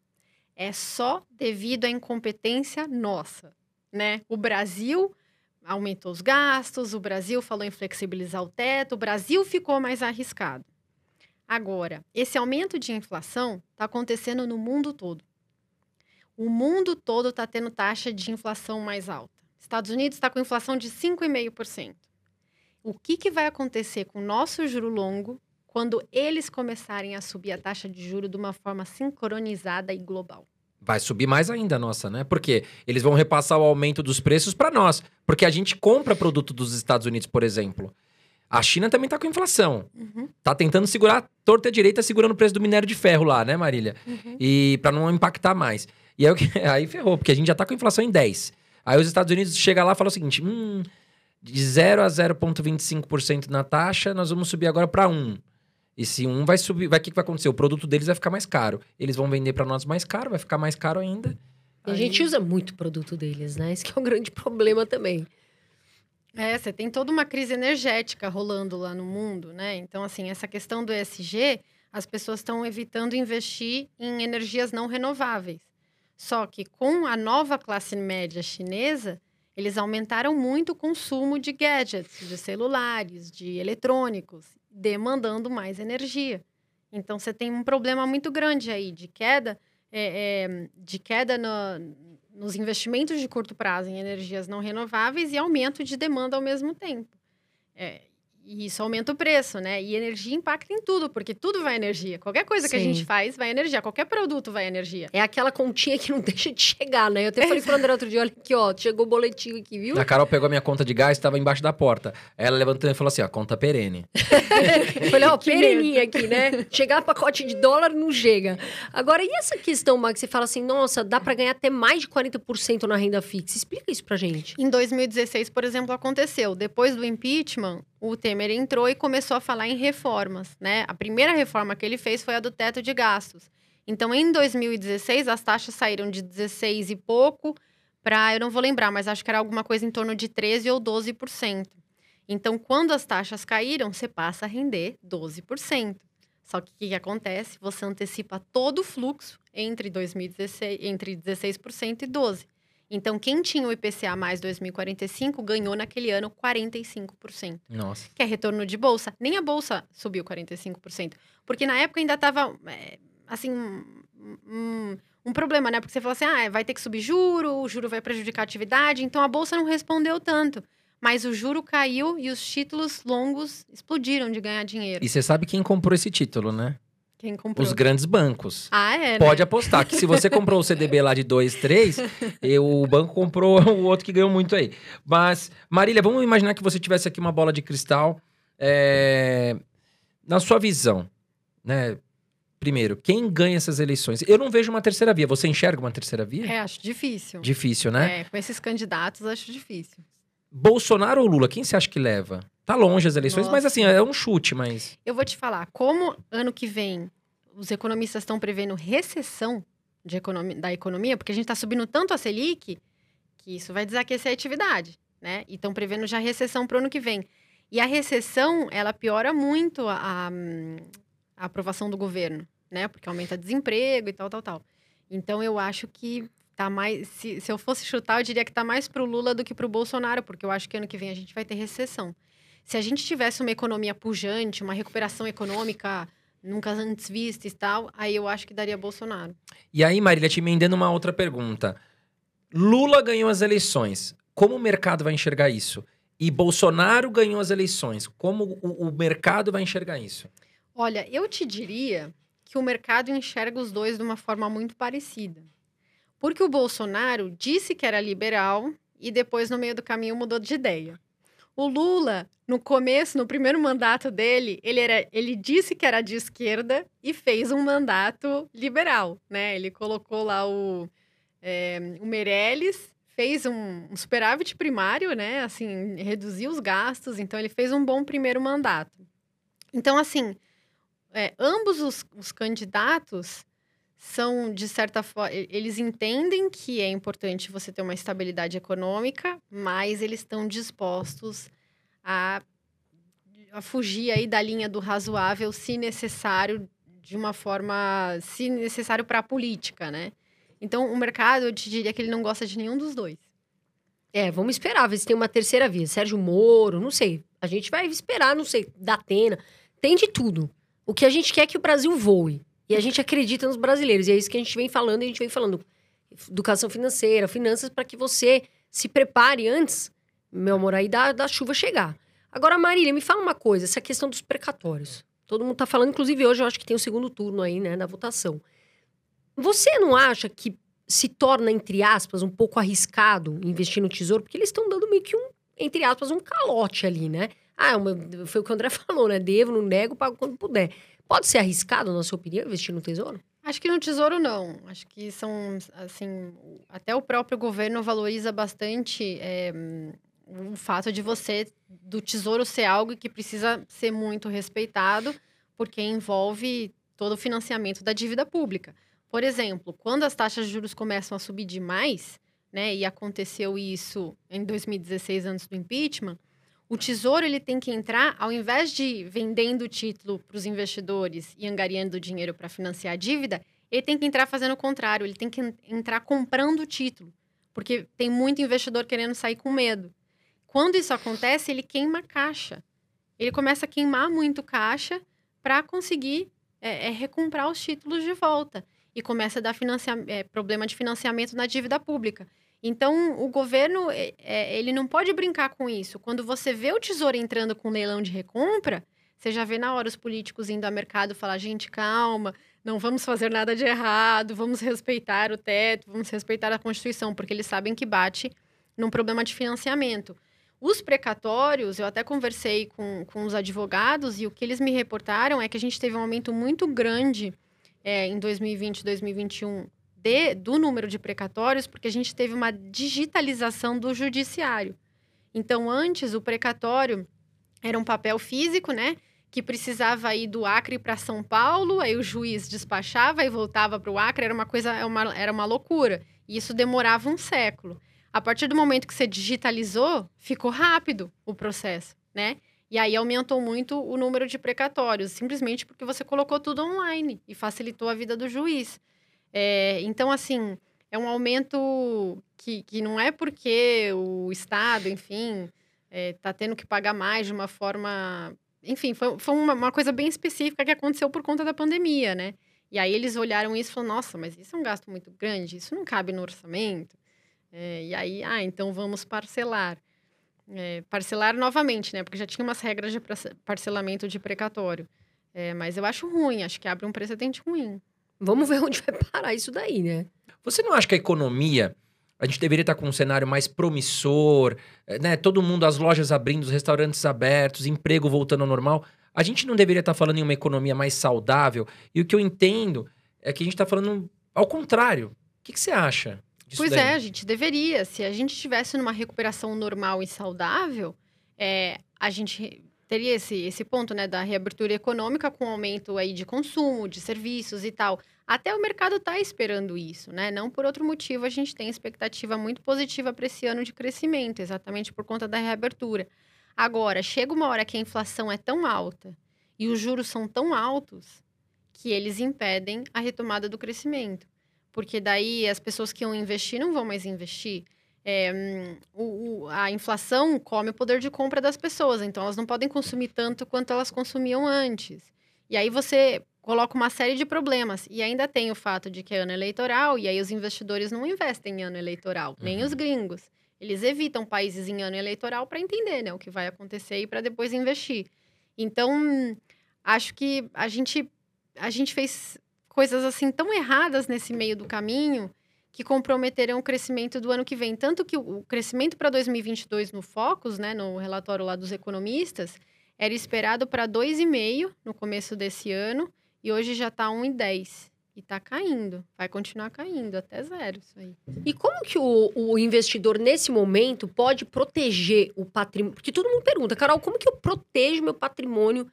é só devido à incompetência nossa, né? O Brasil aumentou os gastos, o Brasil falou em flexibilizar o teto, o Brasil ficou mais arriscado. Agora, esse aumento de inflação está acontecendo no mundo todo. O mundo todo está tendo taxa de inflação mais alta. Estados Unidos está com inflação de 5,5%. O que, que vai acontecer com o nosso juro longo quando eles começarem a subir a taxa de juro de uma forma sincronizada e global?
Vai subir mais ainda a nossa, né? Porque eles vão repassar o aumento dos preços para nós. Porque a gente compra produto dos Estados Unidos, por exemplo. A China também tá com inflação.
Uhum,
Tá tentando segurar torta e direita, segurando o preço do minério de ferro lá, né, Marília?
uhum.
E para não impactar mais. E aí, aí ferrou, porque a gente já tá com inflação em 10. Aí os Estados Unidos chega lá e fala o seguinte: hum, de 0 a 0,25% na taxa, nós vamos subir agora para 1. E se 1 vai subir, vai o que, que vai acontecer? O produto deles vai ficar mais caro. Eles vão vender para nós mais caro, vai ficar mais caro ainda.
E a
Aí-
gente usa muito produto deles, né? Esse que é um grande problema também.
É, você tem toda uma crise energética rolando lá no mundo, né? Então, assim, essa questão do ESG, as pessoas estão evitando investir em energias não renováveis. Só que com a nova classe média chinesa, eles aumentaram muito o consumo de gadgets, de celulares, de eletrônicos, demandando mais energia. Então, você tem um problema muito grande aí de queda, é, é, de queda no- nos investimentos de curto prazo em energias não renováveis e aumento de demanda ao mesmo tempo. É, e isso aumenta o preço, né? E energia impacta em tudo, porque tudo vai energia. Qualquer coisa que a
Sim.
gente faz vai energia. Qualquer produto vai energia.
É aquela continha que não deixa de chegar, né? Eu até falei pro André outro dia, olha aqui, ó, chegou o boletim aqui, viu?
A Carol pegou a minha conta de gás, estava embaixo da porta. Ela levantou e falou assim: ó, conta perene.
Eu falei, ó, pereninha aqui, né? Chegar pacote de dólar não chega. Agora, e essa questão, Max, você fala assim, nossa, dá pra ganhar até mais de 40% na renda fixa. Explica isso pra gente.
Em 2016, por exemplo, aconteceu. Depois do impeachment, o Temer entrou e começou a falar em reformas, né? A primeira reforma que ele fez foi a do teto de gastos. Então, em 2016, as taxas saíram de 16 e pouco para, eu não vou lembrar, mas acho que era alguma coisa em torno de 13 ou 12%. Então, quando as taxas caíram, você passa a render 12%. Só que o que, que, acontece? Você antecipa todo o fluxo entre 2016, entre 16% e 12%. Então, quem tinha o IPCA mais 2045 ganhou naquele ano 45%.
Nossa.
Que é retorno de bolsa. Nem a bolsa subiu 45%. Porque na época ainda estava, é, assim, um, um, problema, né? Porque você falou assim, ah, vai ter que subir juro, o juro vai prejudicar a atividade. Então, a bolsa não respondeu tanto. Mas o juro caiu e os títulos longos explodiram de ganhar dinheiro.
E você sabe quem comprou esse título, né?
Quem comprou?
Os grandes bancos.
Ah, é?
Pode
né?
apostar que se você comprou o CDB lá de 2, 3, o banco comprou o outro que ganhou muito aí. Mas, Marília, vamos imaginar que você tivesse aqui uma bola de cristal. É... Na sua visão, né? Primeiro, quem ganha essas eleições? Eu não vejo uma terceira via. Você enxerga uma terceira via?
É, acho difícil.
Difícil, né?
É, com esses candidatos, acho difícil.
Bolsonaro ou Lula? Quem você acha que leva? Tá longe as eleições,
Nossa.
mas assim, é um chute, mas.
Eu vou te falar, como ano que vem os economistas estão prevendo recessão economia, da economia, porque a gente está subindo tanto a Selic que isso vai desaquecer a atividade, né? E estão prevendo já recessão para o ano que vem. E a recessão, ela piora muito a, a, a aprovação do governo, né? Porque aumenta desemprego e tal, tal, tal. Então eu acho que tá mais. Se, se eu fosse chutar, eu diria que tá mais pro Lula do que pro Bolsonaro, porque eu acho que ano que vem a gente vai ter recessão. Se a gente tivesse uma economia pujante, uma recuperação econômica nunca antes vista e tal, aí eu acho que daria Bolsonaro.
E aí, Marília, te emendando uma outra pergunta. Lula ganhou as eleições. Como o mercado vai enxergar isso? E Bolsonaro ganhou as eleições. Como o, o mercado vai enxergar isso?
Olha, eu te diria que o mercado enxerga os dois de uma forma muito parecida. Porque o Bolsonaro disse que era liberal e depois, no meio do caminho, mudou de ideia. O Lula, no começo, no primeiro mandato dele, ele, era, ele disse que era de esquerda e fez um mandato liberal, né? Ele colocou lá o, é, o Meirelles, fez um, um superávit primário, né? Assim, reduziu os gastos, então ele fez um bom primeiro mandato. Então, assim, é, ambos os, os candidatos são, de certa forma, eles entendem que é importante você ter uma estabilidade econômica, mas eles estão dispostos a, a fugir aí da linha do razoável, se necessário, de uma forma, se necessário para a política, né? Então, o mercado, eu te diria que ele não gosta de nenhum dos dois.
É, vamos esperar, ver se tem uma terceira via. Sérgio Moro, não sei. A gente vai esperar, não sei, da Atena. Tem de tudo. O que a gente quer é que o Brasil voe. E a gente acredita nos brasileiros. E é isso que a gente vem falando, e a gente vem falando. Educação financeira, finanças, para que você se prepare antes, meu amor, aí da, da chuva chegar. Agora, Marília, me fala uma coisa, essa questão dos precatórios. Todo mundo tá falando, inclusive hoje eu acho que tem o segundo turno aí, né, da votação. Você não acha que se torna, entre aspas, um pouco arriscado investir no tesouro? Porque eles estão dando meio que um, entre aspas, um calote ali, né? Ah, uma, foi o que o André falou, né? Devo, não nego, pago quando puder. Pode ser arriscado, na sua opinião, investir no tesouro?
Acho que no tesouro não. Acho que são, assim, até o próprio governo valoriza bastante é, o fato de você, do tesouro ser algo que precisa ser muito respeitado, porque envolve todo o financiamento da dívida pública. Por exemplo, quando as taxas de juros começam a subir demais, né, e aconteceu isso em 2016, antes do impeachment, o tesouro ele tem que entrar, ao invés de vendendo o título para os investidores e angariando dinheiro para financiar a dívida, ele tem que entrar fazendo o contrário, ele tem que entrar comprando o título, porque tem muito investidor querendo sair com medo. Quando isso acontece, ele queima caixa. Ele começa a queimar muito caixa para conseguir é, é, recomprar os títulos de volta. E começa a dar é, problema de financiamento na dívida pública. Então, o governo, é, é, ele não pode brincar com isso. Quando você vê o Tesouro entrando com leilão de recompra, você já vê na hora os políticos indo ao mercado falar, gente, calma, não vamos fazer nada de errado, vamos respeitar o teto, vamos respeitar a Constituição, porque eles sabem que bate num problema de financiamento. Os precatórios, eu até conversei com, com os advogados e o que eles me reportaram é que a gente teve um aumento muito grande é, em 2020 2021 de, do número de precatórios, porque a gente teve uma digitalização do judiciário. Então, antes, o precatório era um papel físico, né? Que precisava ir do Acre para São Paulo, aí o juiz despachava e voltava para o Acre, era uma coisa, era uma, era uma loucura. E isso demorava um século. A partir do momento que você digitalizou, ficou rápido o processo, né? E aí aumentou muito o número de precatórios, simplesmente porque você colocou tudo online e facilitou a vida do juiz. É, então, assim, é um aumento que, que não é porque o Estado, enfim, está é, tá tendo que pagar mais de uma forma. Enfim, foi, foi uma, uma, coisa bem específica que aconteceu por conta da pandemia, né? E aí eles olharam isso e falaram: nossa, mas isso é um gasto muito grande, isso não cabe no orçamento. É, e aí, ah, então vamos parcelar. É, parcelar novamente, né? Porque já tinha umas regras de parcelamento de precatório. É, mas eu acho ruim, acho que abre um precedente ruim.
Vamos ver onde vai parar isso daí, né?
Você não acha que a economia, a gente deveria estar com um cenário mais promissor, é, né? Todo mundo, as lojas abrindo, os restaurantes abertos, emprego voltando ao normal. A gente não deveria estar falando em uma economia mais saudável? E o que eu entendo é que a gente está falando ao contrário. O que, que você acha?
Pois daí. é, a gente deveria. Se a gente estivesse numa recuperação normal e saudável, é, a gente teria esse, esse ponto né, da reabertura econômica com aumento aí de consumo, de serviços e tal. Até o mercado está esperando isso, né? Não por outro motivo, a gente tem expectativa muito positiva para esse ano de crescimento, exatamente por conta da reabertura. Agora, chega uma hora que a inflação é tão alta e os juros são tão altos que eles impedem a retomada do crescimento porque daí as pessoas que iam investir não vão mais investir. É, o, o, a inflação come o poder de compra das pessoas, então elas não podem consumir tanto quanto elas consumiam antes. E aí você coloca uma série de problemas. E ainda tem o fato de que é ano eleitoral, e aí os investidores não investem em ano eleitoral, uhum. nem os gringos. Eles evitam países em ano eleitoral para entender né, o que vai acontecer e para depois investir. Então, acho que a gente, a gente fez coisas assim tão erradas nesse meio do caminho que comprometerão o crescimento do ano que vem. Tanto que o crescimento para 2022 no Focus, né, no relatório lá dos economistas, era esperado para 2,5 no começo desse ano e hoje já está 1,10. E está caindo, vai continuar caindo até zero isso aí.
E como que o, o investidor, nesse momento, pode proteger o patrimônio? Porque todo mundo pergunta, Carol, como que eu protejo meu patrimônio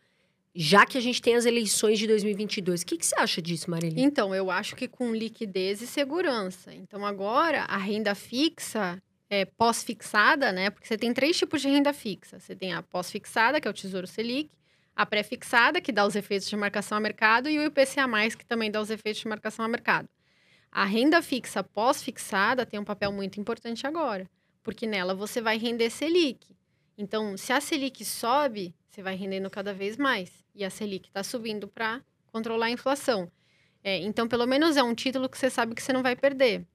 já que a gente tem as eleições de 2022. O que, que você acha disso, Marília?
Então, eu acho que com liquidez e segurança. Então, agora, a renda fixa é pós-fixada, né? Porque você tem três tipos de renda fixa. Você tem a pós-fixada, que é o Tesouro Selic, a pré-fixada, que dá os efeitos de marcação a mercado, e o IPCA+, que também dá os efeitos de marcação a mercado. A renda fixa pós-fixada tem um papel muito importante agora, porque nela você vai render Selic. Então, se a Selic sobe, você vai rendendo cada vez mais. E a Selic está subindo para controlar a inflação. É, então, pelo menos é um título que você sabe que você não vai perder.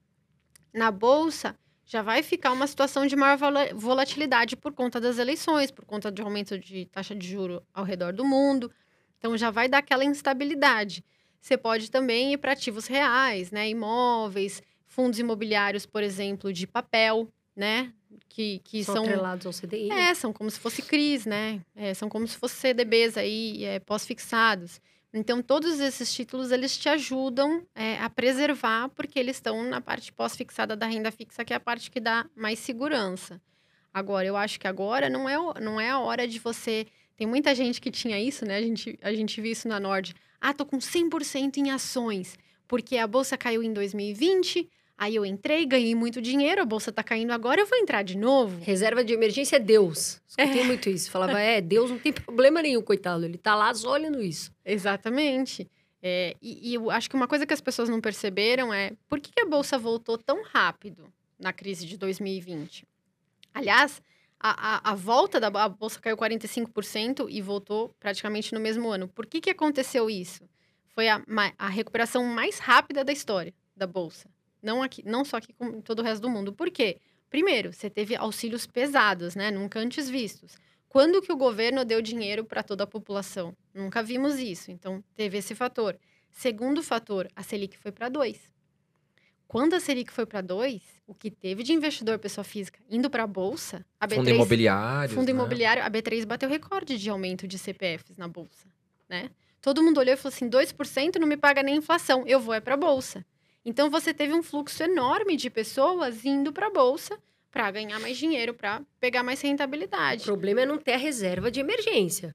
Na bolsa, já vai ficar uma situação de maior volatilidade por conta das eleições, por conta de aumento de taxa de juro ao redor do mundo. Então, já vai dar aquela instabilidade. Você pode também ir para ativos reais, né? imóveis, fundos imobiliários, por exemplo, de papel, né? Que, que
são,
são
atrelados ao CDI.
É, são como se fosse CRIs, né? É, são como se fossem CDBs aí, é, pós-fixados. Então, todos esses títulos, eles te ajudam é, a preservar, porque eles estão na parte pós-fixada da renda fixa, que é a parte que dá mais segurança. Agora, eu acho que agora não é, não é a hora de você... Tem muita gente que tinha isso, né? A gente, a gente viu isso na Nord. Ah, tô com 100% em ações, porque a bolsa caiu em 2020, Aí eu entrei, ganhei muito dinheiro, a bolsa tá caindo agora, eu vou entrar de novo.
Reserva de emergência é Deus. Escutei é. muito isso. Falava, é, Deus não tem problema nenhum, coitado. Ele tá lá só olhando isso.
Exatamente. É, e, e, eu acho que uma coisa que as pessoas não perceberam é por que, que a bolsa voltou tão rápido na crise de 2020? Aliás, a, a, a volta da a bolsa caiu 45% e voltou praticamente no mesmo ano. Por que, que aconteceu isso? Foi a, a recuperação mais rápida da história da bolsa. Não, aqui, não só aqui, como em todo o resto do mundo. Por quê? Primeiro, você teve auxílios pesados, né? Nunca antes vistos. Quando que o governo deu dinheiro para toda a população? Nunca vimos isso. Então, teve esse fator. Segundo fator, a Selic foi para 2. Quando a Selic foi para 2, o que teve de investidor pessoa física indo para a bolsa, a
B3, fundo imobiliário,
fundo né? imobiliário, a B3 bateu recorde de aumento de CPFs na bolsa, né? Todo mundo olhou e falou assim: 2% não me paga nem inflação, eu vou é para a bolsa. Então você teve um fluxo enorme de pessoas indo para a bolsa para ganhar mais dinheiro, para pegar mais
O
rentabilidade.
problema é não ter a reserva de emergência.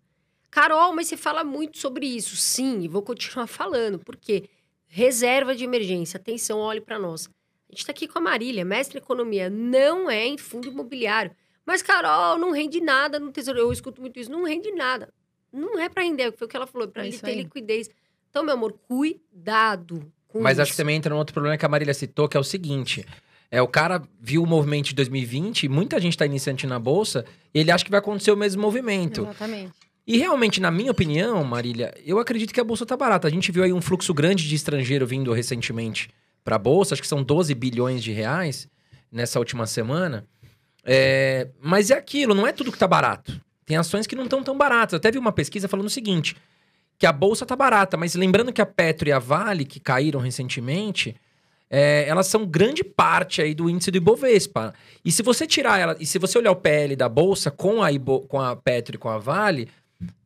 Carol, mas você fala muito sobre isso. Sim, e vou continuar falando. Por quê? Reserva de emergência. Atenção, olhe para nós. A gente está aqui com a Marília, mestre em economia. Não é em fundo imobiliário. Mas, Carol, não rende nada no tesouro. Eu escuto muito isso. Não rende nada. Não é para render, foi o que ela falou. Para
É
ele ter
aí.
liquidez. Então, meu amor, cuidado
Mas
isso.
acho que também entra num outro problema que a Marília citou, que é o seguinte. É, o cara viu o movimento de 2020, muita gente está iniciante na bolsa, e ele acha que vai acontecer o mesmo movimento.
Exatamente.
E realmente, na minha opinião, Marília, eu acredito que a bolsa tá barata. A gente viu aí um fluxo grande de estrangeiro vindo recentemente para a bolsa, acho que são 12 bilhões de reais nessa última semana. É, mas é aquilo, não é tudo que tá barato. Tem ações que não estão tão baratas. Eu até vi uma pesquisa falando o seguinte: que a bolsa tá barata, mas lembrando que a Petro e a Vale, que caíram recentemente, é, elas são grande parte aí do índice do Ibovespa. E se você tirar ela, e se você olhar o PL da bolsa com a, Ibo, com a Petro e com a Vale,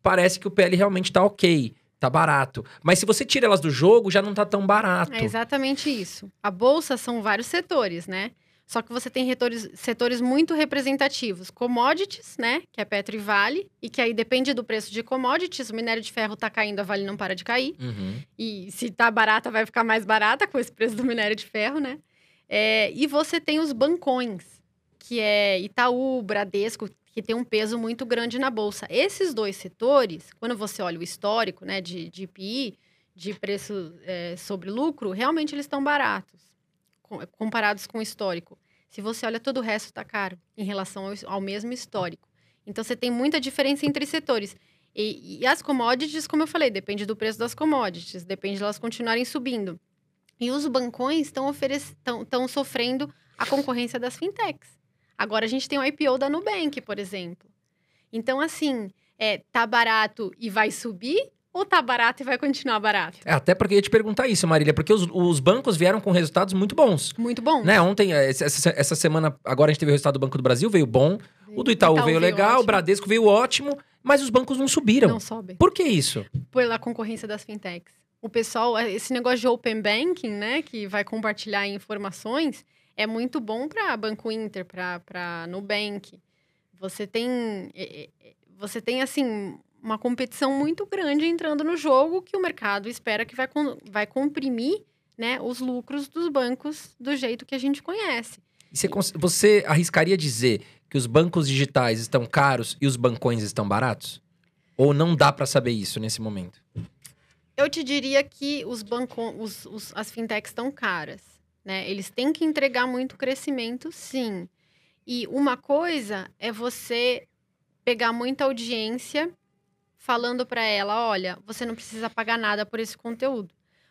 parece que o PL realmente tá ok, tá barato. Mas se você tira elas do jogo, já não tá tão barato.
É exatamente isso. A bolsa são vários setores, né? Só que você tem retores- setores muito representativos. Commodities, né? Que é Petro e Vale. E que aí depende do preço de commodities. O minério de ferro tá caindo, a Vale não para de cair.
Uhum.
E se tá barata, vai ficar mais barata com esse preço do minério de ferro, né? É, e você tem os bancões, que é Itaú, Bradesco, que tem um peso muito grande na bolsa. Esses dois setores, quando você olha o histórico, né, de, de PI, de preço é, sobre lucro, realmente eles estão baratos, comparados com o histórico. Se você olha todo o resto, está caro em relação ao, ao mesmo histórico. Então, você tem muita diferença entre setores. E, e as commodities, como eu falei, depende do preço das commodities, depende de elas continuarem subindo. E os bancões estão sofrendo a concorrência das fintechs. Agora a gente tem o IPO da Nubank, por exemplo. Então, assim, é, tá barato e vai subir ou tá barato e vai continuar barato?
É, até porque eu ia te perguntar isso, Marília, porque os, os bancos vieram com resultados muito bons.
Muito bom.
Né? Ontem, eh, essa, essa semana, agora a gente teve o resultado do Banco do Brasil, veio bom. O do Itaú, veio legal, o
ótimo.
Bradesco veio ótimo, mas os bancos não subiram.
Não sobe.
Por que isso?
Pela concorrência das fintechs. O pessoal, esse negócio de open banking, né, que vai compartilhar informações, é muito bom para Banco Inter, para Nubank. Você tem, é, é, você tem assim uma competição muito grande entrando no jogo que o mercado espera que vai, vai comprimir, né, os lucros dos bancos do jeito que a gente conhece.
Você, você arriscaria dizer que os bancos digitais estão caros e os bancões estão baratos? Ou não dá pra saber isso nesse momento?
Eu te diria que os bancos, os, os- as fintechs estão caras, né? Eles têm que entregar muito crescimento, sim. E uma coisa é você pegar muita audiência falando para ela, olha, você não precisa pagar nada por esse conteúdo.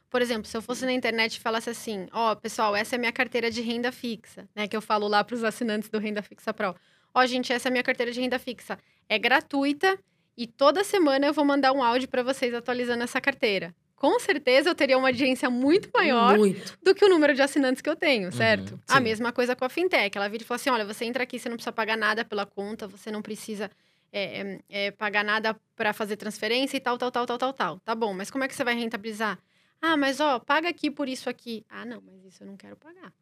Por exemplo, se eu fosse na internet e falasse assim, ó, pessoal, essa é a minha carteira de renda fixa, né? Que eu falo lá para os assinantes do Renda Fixa Pro. Ó, gente, essa é a minha carteira de renda fixa. É gratuita e toda semana eu vou mandar um áudio para vocês atualizando essa carteira. Com certeza eu teria uma audiência muito maior
Muito.
do que o número de assinantes que eu tenho, certo?
Uhum,
a mesma coisa com a fintech. Ela vira e fala assim: olha, você entra aqui, você não precisa pagar nada pela conta, você não precisa é, é, é, pagar nada para fazer transferência e tal, tal, tal, tal, tal, tal. Tá bom, mas como é que você vai rentabilizar? Ah, mas ó, paga aqui por isso aqui. Ah, não, mas isso eu não quero pagar.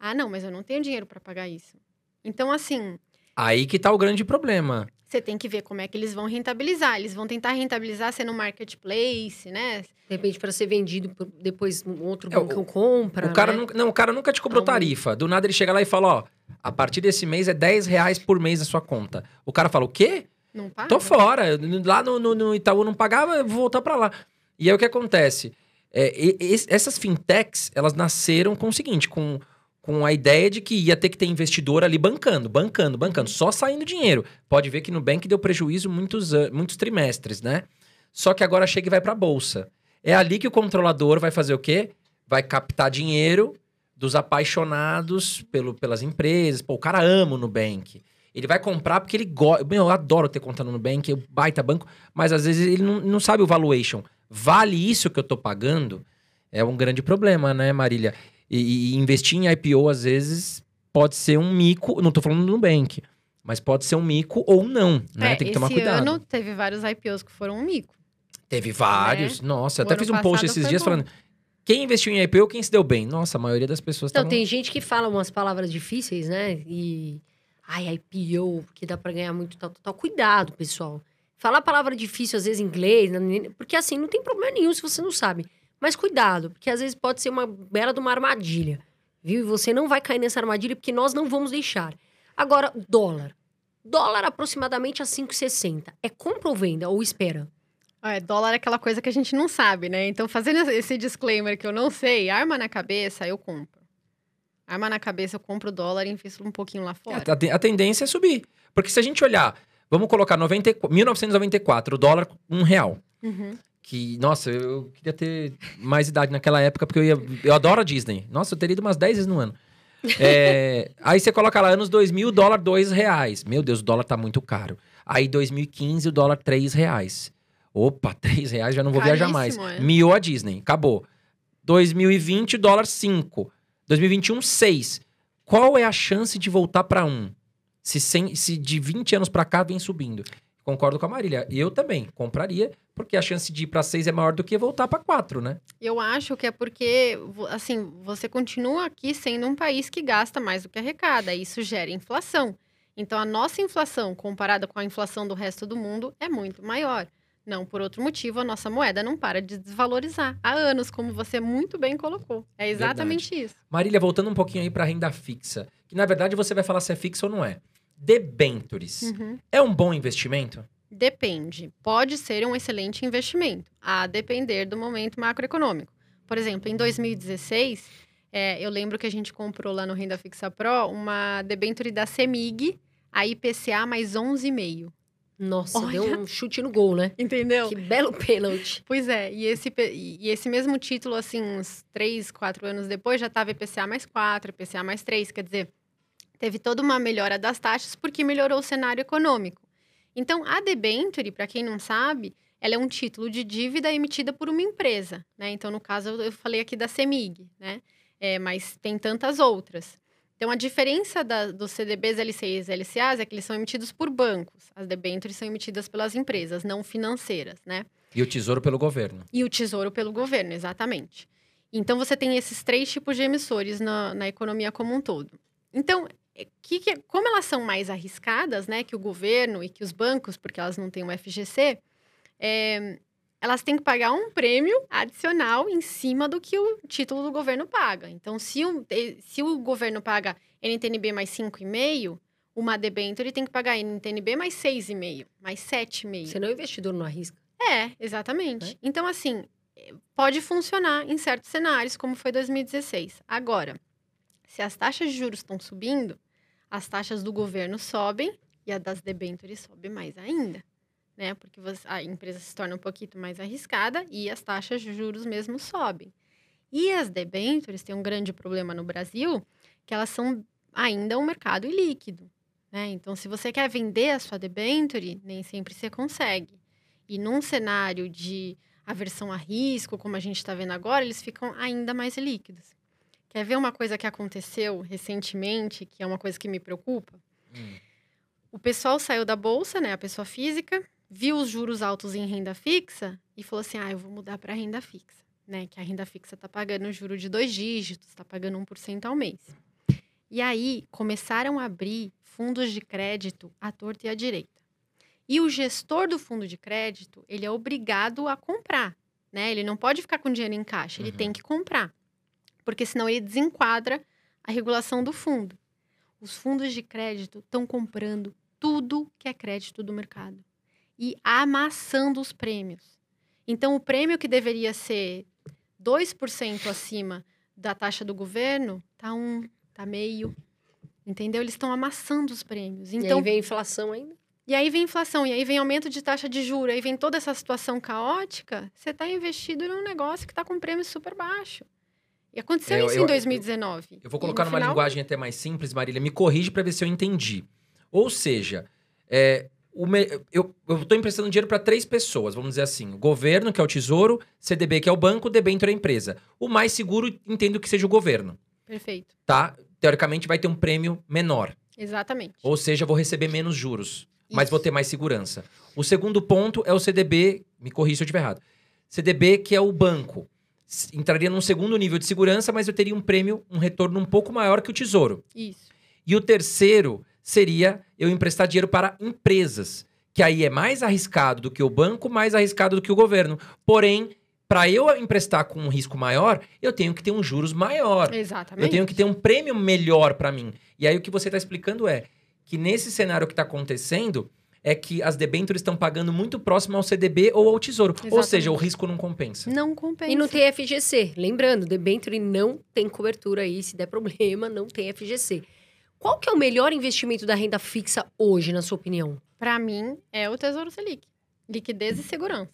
Ah, não, mas eu não tenho dinheiro para pagar isso. Então, assim,
Aí que tá o grande problema.
você tem que ver como é que eles vão rentabilizar. Eles vão tentar rentabilizar sendo marketplace, né?
De repente, para ser vendido, depois um outro
É, o-
banco compra.
O cara,
né?
nunca, não, o cara nunca te cobrou
Algum-
tarifa. Do nada ele chega lá e fala, ó, a partir desse mês é 10 reais por mês a sua conta. O cara fala, o quê?
Não paga.
Tô fora. Lá no, no- no Itaú não pagava, eu vou voltar pra lá. E aí o que acontece? É, e- e- essas fintechs, elas nasceram com o seguinte, com, com a ideia de que ia ter que ter investidor ali bancando, bancando, bancando, só saindo dinheiro. Pode ver que no Bank deu prejuízo muitos, muitos trimestres, né? Só que agora chega e vai pra bolsa. É ali que o controlador vai fazer o quê? Vai captar dinheiro dos apaixonados pelo, pelas empresas. Pô, o cara ama o Nubank. Ele vai comprar porque ele gosta. Eu adoro ter conta no Nubank, eu baita banco, mas às vezes ele não, não sabe o valuation. Vale isso que eu tô pagando? É um grande problema, né, Marília? E, e investir em IPO, às vezes, pode ser um mico. Não tô falando do Nubank, mas pode ser um mico ou não, né?
É,
Tem que tomar
esse
cuidado.
ano teve vários IPOs que foram um mico.
Teve vários. Nossa, eu
O
até fiz um post esses dias
bom.
falando Quem investiu em IPO, quem se deu bem? Nossa, a maioria das pessoas
Então,
tavam-
tem gente que fala umas palavras difíceis, né? E. Ai, IPO, que dá pra ganhar muito tal, tal, tal. Cuidado, pessoal. Falar palavra difícil, às vezes em inglês, né? porque assim, não tem problema nenhum se você não sabe. Mas cuidado, porque às vezes pode ser uma bela de uma armadilha. Viu? E você não vai cair nessa armadilha porque nós não vamos deixar. Agora, dólar. Dólar aproximadamente a 5,60. É compra ou venda? Ou espera?
É, dólar é aquela coisa que a gente não sabe, né? Então, fazendo esse disclaimer que eu não sei, arma na cabeça, eu compro. Arma na cabeça, eu compro dólar e invisto um pouquinho lá fora.
A, te- a tendência é subir. Porque se a gente olhar, vamos colocar 90, e- 1994, o dólar, um real.
Uhum.
Que, nossa, eu queria ter mais idade naquela época, porque eu ia. Eu adoro a Disney. Nossa, eu teria ido umas 10 vezes no ano. É, aí você coloca lá anos 2000, o dólar 2 reais. Meu Deus, o dólar tá muito caro. Aí 2015, o dólar 3 reais. Opa, 3 reais, já não vou viajar mais.
Caríssimo, é.
Miou a Disney, acabou. 2020, o dólar 5. 2021, 6. Qual é a chance de voltar para 1? Se, se de 20 anos para cá vem subindo. Concordo com a Marília. Eu também compraria, porque a chance de ir para 6 é maior do que voltar para 4, né?
Eu acho que é porque, assim, você continua aqui sendo um país que gasta mais do que arrecada. e Isso gera inflação. Então, a nossa inflação, comparada com a inflação do resto do mundo, é muito maior. Não por outro motivo, a nossa moeda não para de desvalorizar há anos, como você muito bem colocou. É exatamente isso.
Marília, voltando um pouquinho aí para renda fixa, que na verdade você vai falar se é fixa ou não é. Debentures.
Uhum.
É um bom investimento?
Depende. Pode ser um excelente investimento, a depender do momento macroeconômico. Por exemplo, em 2016, é, eu lembro que a gente comprou lá no Renda Fixa Pro uma debenture da Semig, a IPCA mais 11,5.
Nossa,
Olha.
deu um chute no gol, né?
Entendeu?
Que belo pênalti.
Pois é, e esse, e esse mesmo título, assim, uns 3, 4 anos depois, já estava IPCA mais 4, IPCA mais 3, quer dizer, teve toda uma melhora das taxas porque melhorou o cenário econômico. Então, a debenture, para quem não sabe, ela é um título de dívida emitida por uma empresa, né? Então, no caso, eu falei aqui da Semig, né? É, mas tem tantas outras. Então, a diferença da- dos CDBs, LCIs e LCAs é que eles são emitidos por bancos. As debentures são emitidas pelas empresas, não financeiras, né?
E o tesouro pelo governo.
E o tesouro pelo governo, exatamente. Então você tem esses três tipos de emissores na, na economia como um todo. Então, que que- como elas são mais arriscadas, né, que o governo e que os bancos, porque elas não têm um FGC, é, elas têm que pagar um prêmio adicional em cima do que o título do governo paga. Então, se o, se o governo paga NTNB mais 5,5, uma debenture tem que pagar NTNB mais 6,5, mais 7,5.
Você não é investidor, não arrisca.
É, exatamente. Então, assim, pode funcionar em certos cenários, como foi 2016. Agora, se as taxas de juros estão subindo, as taxas do governo sobem e a das debêntures sobe mais ainda. Né? Porque a empresa se torna um pouquinho mais arriscada e as taxas de juros mesmo sobem. E as debêntures têm um grande problema no Brasil, que elas são ainda um mercado ilíquido. Né? Então, se você quer vender a sua debenture, nem sempre você consegue. E num cenário de aversão a risco, como a gente está vendo agora, eles ficam ainda mais líquidos. Quer ver uma coisa que aconteceu recentemente, que é uma coisa que me preocupa?
Hum.
O pessoal saiu da bolsa, né, a pessoa física, viu os juros altos em renda fixa e falou assim: "Ah, eu vou mudar para renda fixa", né? Que a renda fixa está pagando juro de dois dígitos, está pagando 1% ao mês. E aí começaram a abrir fundos de crédito à torta e à direita. E o gestor do fundo de crédito, ele é obrigado a comprar, né? Ele não pode ficar com dinheiro em caixa, ele
Uhum.
tem que comprar. Porque senão ele desenquadra a regulação do fundo. Os fundos de crédito estão comprando tudo que é crédito do mercado e amassando os prêmios. Então, o prêmio que deveria ser 2% acima da taxa do governo, tá um, tá meio. Entendeu? Eles estão amassando os prêmios.
e
Então,
aí vem a inflação ainda.
e aí vem inflação, e aí vem aumento de taxa de juros, aí vem toda essa situação caótica, você está investido num negócio que está com prêmio super baixo. E aconteceu
É, Eu-
isso
eu-
em 2019.
Eu vou
E
colocar numa
final-
linguagem até mais simples, Marília. Me corrige para ver se eu entendi. Ou seja, é, me- eu, eu tô emprestando dinheiro para três pessoas, vamos dizer assim. O governo, que é o tesouro, CDB, que é o banco, debênture é a empresa. O mais seguro, entendo que seja o governo,
Perfeito.
tá? Teoricamente, vai ter um prêmio menor.
Exatamente.
Ou seja, vou receber menos juros, mas
Isso.
vou ter mais segurança. O segundo ponto é o CDB, me corrija se eu estiver errado. CDB, que é o banco. Entraria num segundo nível de segurança, mas eu teria um prêmio, um retorno um pouco maior que o tesouro.
Isso.
E o terceiro seria eu emprestar dinheiro para empresas, que aí é mais arriscado do que o banco, mais arriscado do que o governo. Porém, para eu emprestar com um risco maior, eu tenho que ter um juros maior.
Exatamente.
Eu tenho que ter um prêmio melhor para mim. E aí o que você está explicando é que nesse cenário que está acontecendo é que as debêntures estão pagando muito próximo ao CDB ou ao Tesouro. Ou
Exatamente.
seja, o risco não compensa.
Não compensa.
E não tem FGC. Lembrando, debenture não tem cobertura aí. Se der problema, não tem FGC. Qual que é o melhor investimento da renda fixa hoje, na sua opinião?
Para mim, é o Tesouro Selic. Liquidez e segurança.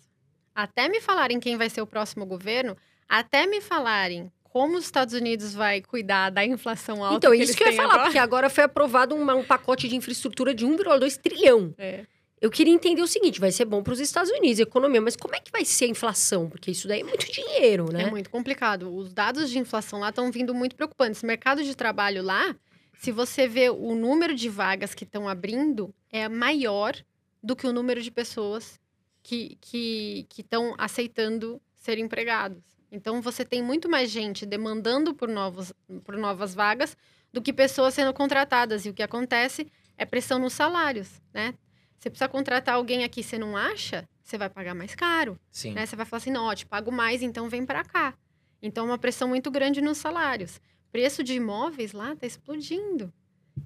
Até me falarem quem vai ser o próximo governo, até me falarem como os Estados Unidos vai cuidar da inflação alta
então,
que
isso que eu ia falar,
agora.
porque agora foi aprovado uma- um pacote de infraestrutura de 1,2 trilhão.
É.
Eu queria entender o seguinte: vai ser bom para os Estados Unidos, a economia, mas como é que vai ser a inflação? Porque isso daí é muito dinheiro, né?
É muito complicado. Os dados de inflação lá estão vindo muito preocupantes. O mercado de trabalho lá, se você vê o número de vagas que estão abrindo, é maior do que o número de pessoas que que estão aceitando ser empregados. Então, você tem muito mais gente demandando por, novos, por novas vagas do que pessoas sendo contratadas. E o que acontece é pressão nos salários, né? Você precisa contratar alguém aqui, você não acha? Você vai pagar mais caro
Sim.
né? Você vai falar assim, não, ó, te pago mais, então vem para cá. Então, é uma pressão muito grande nos salários. Preço de imóveis lá tá explodindo.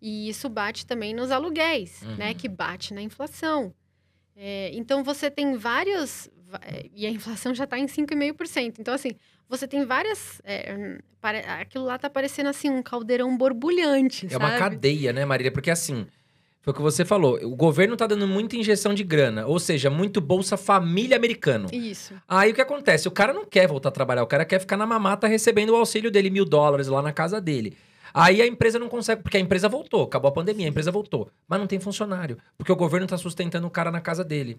E isso bate também nos aluguéis,
Uhum.
né? Que bate na inflação. É, então, você tem vários... é, E a inflação já está em 5,5%. Então, assim, você tem várias... é, pare- aquilo lá tá parecendo, assim, um caldeirão borbulhante,
É uma
sabe?
cadeia, né, Marília? Porque assim, foi o que você falou. O governo tá dando muita injeção de grana, ou seja, muito Bolsa Família americano.
Isso.
Aí o que acontece? O cara não quer voltar a trabalhar, o cara quer ficar na mamata recebendo o auxílio dele, mil dólares lá na casa dele. Aí a empresa não consegue, porque a empresa voltou, acabou a pandemia, a empresa voltou. Mas não tem funcionário, porque o governo tá sustentando o cara na casa dele.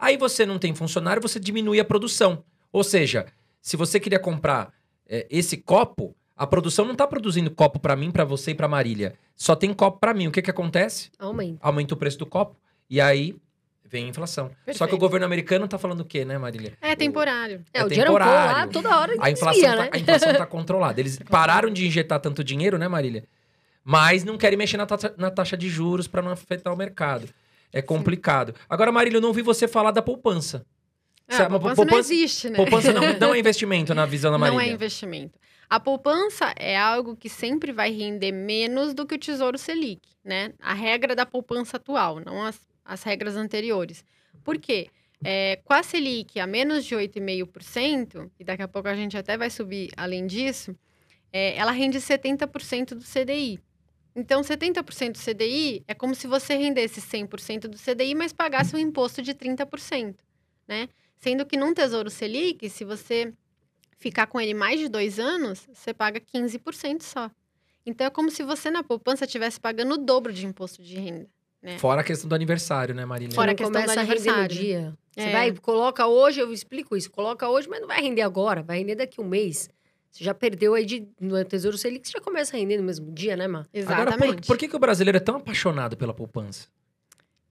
Aí você não tem funcionário, você diminui a produção. Ou seja, se você queria comprar é, esse copo, a produção não tá produzindo copo pra mim, pra você e pra Marília. Só tem copo pra mim. O que que acontece?
Aumenta.
Aumenta o preço do copo e aí vem a inflação. Só que o
Perfeito.
governo americano tá falando o quê, né, Marília?
É temporário.
É,
É
o dinheiro lá
temporário.
toda hora
A inflação,
desvia,
tá,
né?
a inflação tá controlada. Eles pararam de injetar tanto dinheiro, né, Marília? Mas não querem mexer na taxa, na taxa de juros para não afetar o mercado. É complicado. Agora, Marília, eu não ouvi você falar da poupança.
É,
Sabe,
a
uma
poupança, não
poupança-
existe, né?
Poupança não, não é investimento na visão da
Não
Marília.
é investimento. A poupança é algo que sempre vai render menos do que o Tesouro Selic, né? A regra da poupança atual, não as, as regras anteriores. Por quê? É, com a Selic a menos de 8,5%, e daqui a pouco a gente até vai subir além disso, é, ela rende 70% do CDI. Então, 70% do CDI é como se você rendesse 100% do CDI, mas pagasse um imposto de 30%, né? Sendo que num Tesouro Selic, se você ficar com ele mais de dois anos, você paga 15% só. Então, é como se você na poupança estivesse pagando o dobro de imposto de renda. né?
Fora a questão do aniversário, né, Marília?
Fora
Você
a questão do
começa a render no
aniversário.
dia. Você
É.
vai, coloca hoje, eu explico isso, coloca hoje, mas não vai render agora, vai render daqui a um mês. Você já perdeu aí de, no Tesouro Selic, você já começa a render no mesmo dia, né, Mar?
Exatamente.
Agora, por, por que, que o brasileiro é tão apaixonado pela poupança?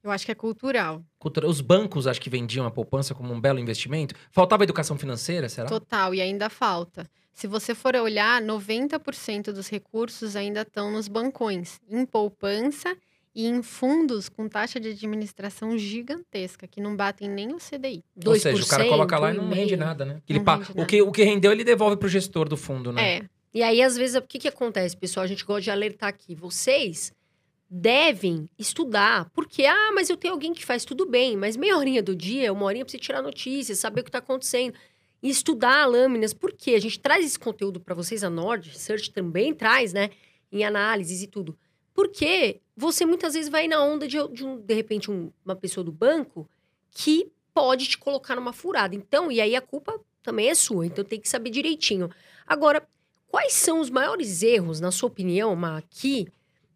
Eu acho que é cultural.
Cultura- Os bancos acho que vendiam a poupança como um belo investimento. Faltava educação financeira, será?
Total, e ainda falta. Se você for olhar, 90% dos recursos ainda estão nos bancões, em poupança e em fundos com taxa de administração gigantesca, que não batem nem o CDI.
Ou seja, o cara
2%,
coloca lá e não
1,5%.
rende nada, né? Que ele pa-
rende
o,
nada.
que, o que rendeu, ele devolve pro gestor do fundo, né?
É,
E aí, às vezes, o que, que acontece, pessoal? A gente gosta de alertar aqui. Vocês devem estudar. Porque, ah, mas eu tenho alguém que faz tudo bem. Mas meia horinha do dia, uma horinha pra você tirar notícias, saber o que está acontecendo. E estudar lâminas. Por quê? A gente traz esse conteúdo para vocês, a Nord Research também traz, né? Em análises e tudo. Porque você muitas vezes vai na onda de, de, um, de repente, um- uma pessoa do banco que pode te colocar numa furada. Então, e aí a culpa também é sua. Então tem que saber direitinho. Agora, quais são os maiores erros, na sua opinião, Ma, que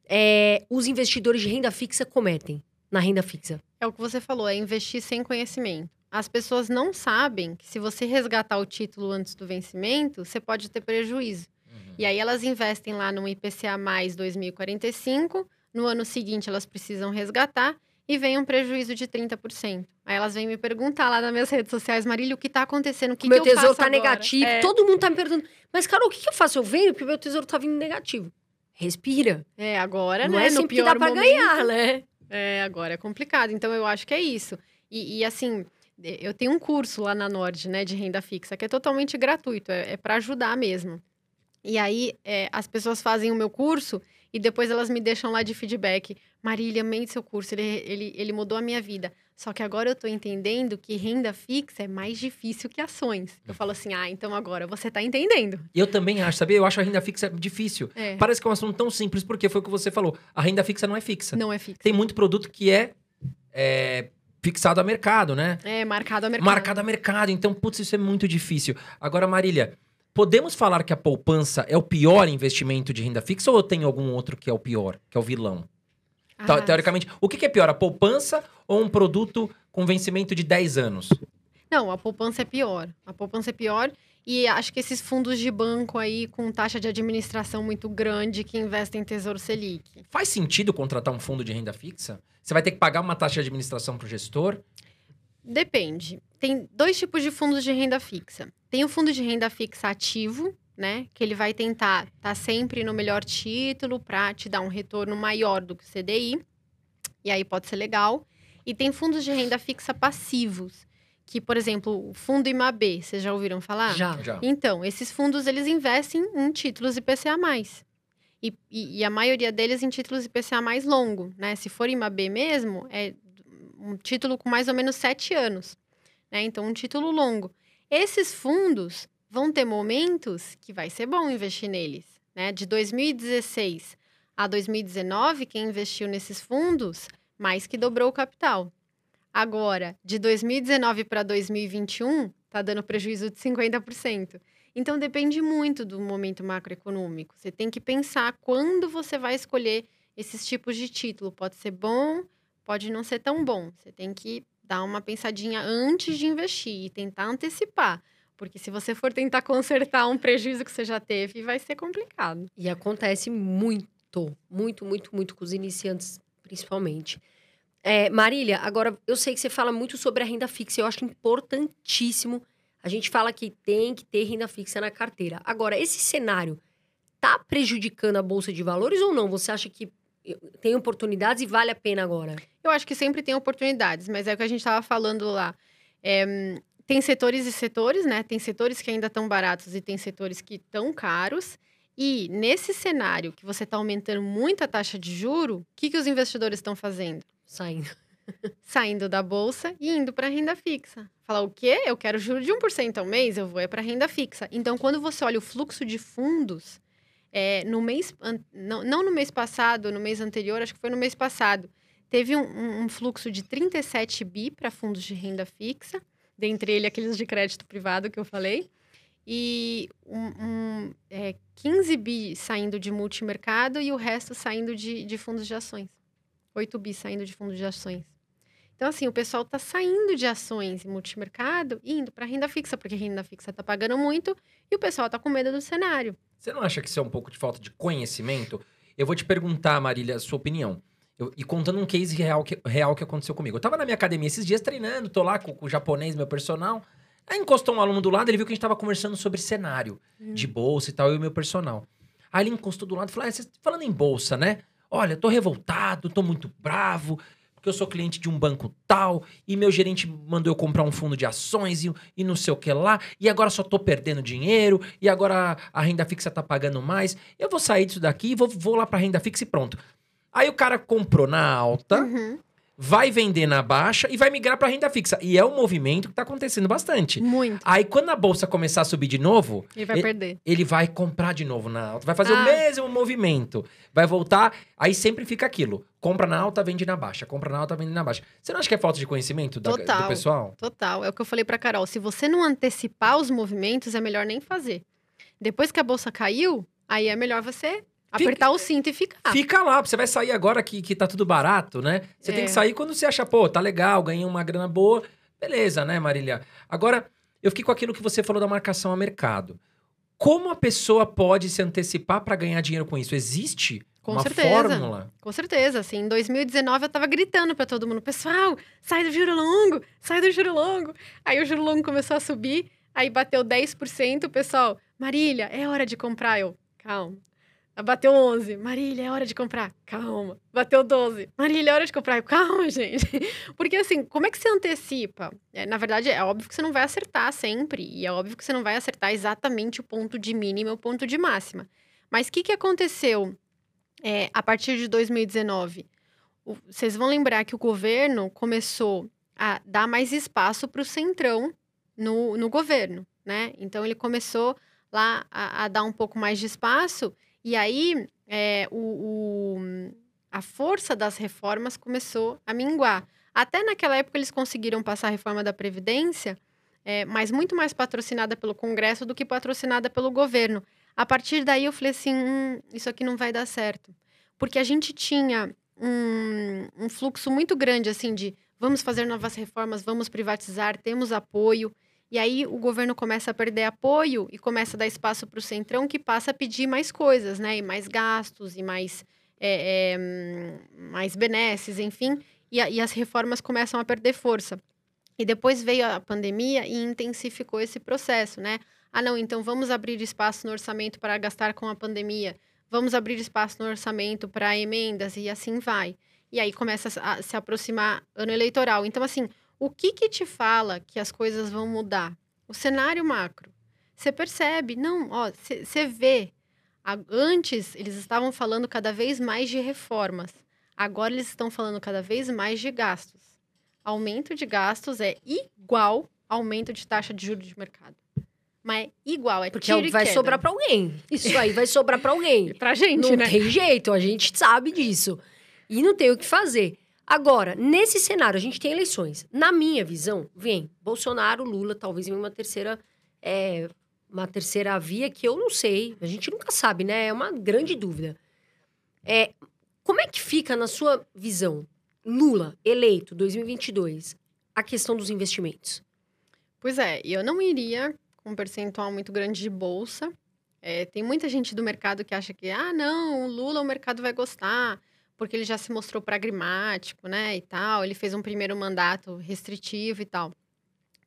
é, os investidores de renda fixa cometem na renda fixa?
é o que você falou, é investir sem conhecimento. As pessoas não sabem que se você resgatar o título antes do vencimento, você pode ter prejuízo.
Uhum.
E aí elas investem lá no IPCA mais 2045, no ano seguinte elas precisam resgatar, e vem um prejuízo de 30%. Aí elas vêm me perguntar lá nas minhas redes sociais, Marília, o que está acontecendo? O que,
meu
que eu
tesouro
faço
tá
agora?
negativo.
É,
Todo mundo tá me perguntando. Mas, Carol, o que, que eu faço? Eu venho porque meu tesouro tá vindo negativo. Respira.
é, agora,
Não
né?
é
no
sempre que
pior
dá pra
momento,
ganhar, né?
É, agora é complicado. Então, eu acho que é isso. E, e, assim, eu tenho um curso lá na Nord, né, de renda fixa, que é totalmente gratuito, é, é para ajudar mesmo. E aí, é, as pessoas fazem o meu curso e depois elas me deixam lá de feedback. Marília, amei seu curso, ele, ele, ele mudou a minha vida. Só que agora eu tô entendendo que renda fixa é mais difícil que ações. Eu falo assim, ah, então agora você tá entendendo.
Eu também acho, sabia? Eu acho a renda fixa difícil.
É,
Parece que é um assunto tão simples, porque foi o que você falou. A renda fixa não é fixa.
não é fixa.
Tem muito produto que é, é, fixado a mercado, né?
É marcado a mercado.
Marcado a mercado. Então, putz, isso é muito difícil. Agora, Marília, podemos falar que a poupança é o pior investimento de renda fixa ou tem algum outro que é o pior, que é o vilão?
Ah,
Teoricamente, o que que é pior, a poupança ou um produto com vencimento de 10 anos?
Não, a poupança é pior. A poupança é pior. E acho que esses fundos de banco aí com taxa de administração muito grande que investem em Tesouro Selic.
Faz sentido contratar um fundo de renda fixa? Você vai ter que pagar uma taxa de administração para o gestor?
Depende. Tem dois tipos de fundos de renda fixa. Tem o fundo de renda fixa ativo, né? Que ele vai tentar estar sempre no melhor título para te dar um retorno maior do que o CDI. E aí pode ser legal. E tem fundos de renda fixa passivos, que, por exemplo, o fundo IMAB, vocês já ouviram falar?
Já.
Já.
Então, esses fundos eles investem em títulos IPCA+. E, e, e a maioria deles em títulos IPCA mais longo, né? Se for IMAB mesmo, é um título com mais ou menos sete anos, né? Então, um título longo. Esses fundos vão ter momentos que vai ser bom investir neles, né? De 2016 a 2019, quem investiu nesses fundos mais que dobrou o capital. Agora, de 2019 para 2021, tá dando prejuízo de 50%. Então depende muito do momento macroeconômico. Você tem que pensar quando você vai escolher esses tipos de título. Pode ser bom, pode não ser tão bom. Você tem que dar uma pensadinha antes de investir e tentar antecipar. Porque se você for tentar consertar um prejuízo que você já teve, vai ser complicado.
E acontece muito, muito, muito, muito com os iniciantes, principalmente. É, Marília, agora eu sei que você fala muito sobre a renda fixa, eu acho importantíssimo. A gente fala que tem que ter renda fixa na carteira. Agora, esse cenário tá prejudicando a bolsa de valores ou não? Você acha que eh, tem oportunidades e vale a pena agora?
Eu acho que sempre tem oportunidades, mas é o que a gente estava falando lá. É, tem setores e setores, né? Tem setores que ainda estão baratos e tem setores que estão caros. E nesse cenário que você está aumentando muito a taxa de juro, o que, que os investidores estão fazendo?
Saindo.
Saindo da bolsa e indo para renda fixa. Falar o quê? Eu quero juro de 1% ao mês, eu vou é para renda fixa. Então, quando você olha o fluxo de fundos, é, no mês, não, não no mês passado, no mês anterior, acho que foi no mês passado, teve um, um- fluxo de 37 bi para fundos de renda fixa, dentre ele aqueles de crédito privado que eu falei, e um, um, é, 15 bi saindo de multimercado e o resto saindo de, de fundos de ações. 8 bi saindo de fundos de ações. Então, assim, o pessoal está saindo de ações em multimercado e indo para renda fixa, porque renda fixa está pagando muito e o pessoal está com medo do cenário.
Você não acha que isso é um pouco de falta de conhecimento? Eu vou te perguntar, Marília, a sua opinião. Eu- e contando um case real que, real que aconteceu comigo. Eu tava na minha academia esses dias treinando, tô lá com, com o japonês, meu personal. Aí encostou um aluno do lado, ele viu que a gente tava conversando sobre cenário de bolsa e tal, eu e o meu personal. Aí ele encostou do lado e falou: ah, vocês falando em bolsa, né? Olha, eu tô revoltado, tô muito bravo, porque eu sou cliente de um banco tal, e meu gerente mandou eu comprar um fundo de ações e, e não sei o que lá, e agora só tô perdendo dinheiro, e agora a, a renda fixa tá pagando mais. Eu vou sair disso daqui e vou, vou lá pra renda fixa e pronto. Aí o cara comprou na alta,
Uhum.
vai vender na baixa e vai migrar pra renda fixa. E é um movimento que tá acontecendo bastante.
Muito.
Aí quando a bolsa começar a subir de novo,
Ele vai
E-
perder.
ele vai comprar de novo na alta, vai fazer o
Ah.
mesmo movimento, vai voltar, aí sempre fica aquilo: compra na alta, vende na baixa, compra na alta, vende na baixa. Você não acha que é falta de conhecimento da- do pessoal?
Total. É o que eu falei pra Carol. Se você não antecipar os movimentos, é melhor nem fazer. Depois que a bolsa caiu, aí é melhor você apertar o cinto e ficar.
Fica lá, você vai sair agora que, que tá tudo barato, né? Você tem
É.
que sair quando você acha, pô, tá legal, ganhei uma grana boa, beleza, né, Marília? Agora, eu fiquei com aquilo que você falou da marcação a mercado. Como a pessoa pode se antecipar para ganhar dinheiro com isso? Existe
Com
uma
certeza.
fórmula.
Com certeza, assim, em 2019 eu tava gritando pra todo mundo, pessoal, sai do juro longo, sai do juro longo. Aí o juro longo começou a subir, aí bateu 10%, o pessoal, Marília, é hora de comprar. Eu, calma. Bateu 11, Marília, é hora de comprar. Calma. Bateu 12, Marília, é hora de comprar. Calma, gente. Porque assim, como é que você antecipa? É, na verdade, é óbvio que você não vai acertar sempre, e é óbvio que você não vai acertar exatamente o ponto de mínima e o ponto de máxima. Mas o que, que aconteceu é, a partir de 2019? O- vocês vão lembrar que o governo começou a dar mais espaço para o centrão no, no governo, né? Então ele começou lá a, a dar um pouco mais de espaço e aí é, o, o- a força das reformas começou a minguar. Até naquela época eles conseguiram passar a reforma da Previdência, é, mas muito mais patrocinada pelo Congresso do que patrocinada pelo governo. A partir daí eu falei assim, "Hum, isso aqui não vai dar certo. Porque a gente tinha um, um fluxo muito grande, assim, de vamos fazer novas reformas, vamos privatizar, temos apoio. E aí o governo começa a perder apoio e começa a dar espaço para o Centrão, que passa a pedir mais coisas, né? E mais gastos, e mais, é, é, hum, mais benesses, enfim. E, e as reformas começam a perder força. E depois veio a pandemia e intensificou esse processo, né? Ah, não, então vamos abrir espaço no orçamento para gastar com a pandemia. Vamos abrir espaço no orçamento para emendas e assim vai. E aí começa a se aproximar ano eleitoral. Então, assim, o que que te fala que as coisas vão mudar? O cenário macro. Você percebe? Não, ó, você vê. Antes, eles estavam falando cada vez mais de reformas. Agora, eles estão falando cada vez mais de gastos. Aumento de gastos é igual aumento de taxa de juros de mercado. Mas é igual, é
Porque
e
vai
queda.
sobrar pra alguém. Isso aí vai sobrar pra alguém.
Pra gente,
não
né?
tem jeito, a gente sabe disso. E não tem o que fazer. Agora, nesse cenário, a gente tem eleições. Na minha visão, vem Bolsonaro, Lula, talvez em uma terceira, é, uma terceira via que eu não sei. A gente nunca sabe, né? É uma grande dúvida. É, como é que fica na sua visão, Lula eleito 2022, a questão dos investimentos?
Pois é, eu não iria com um percentual muito grande de bolsa. É, tem muita gente do mercado que acha que, ah, não, o Lula o mercado vai gostar, porque ele já se mostrou pragmático, né, e tal. Ele fez um primeiro mandato restritivo e tal,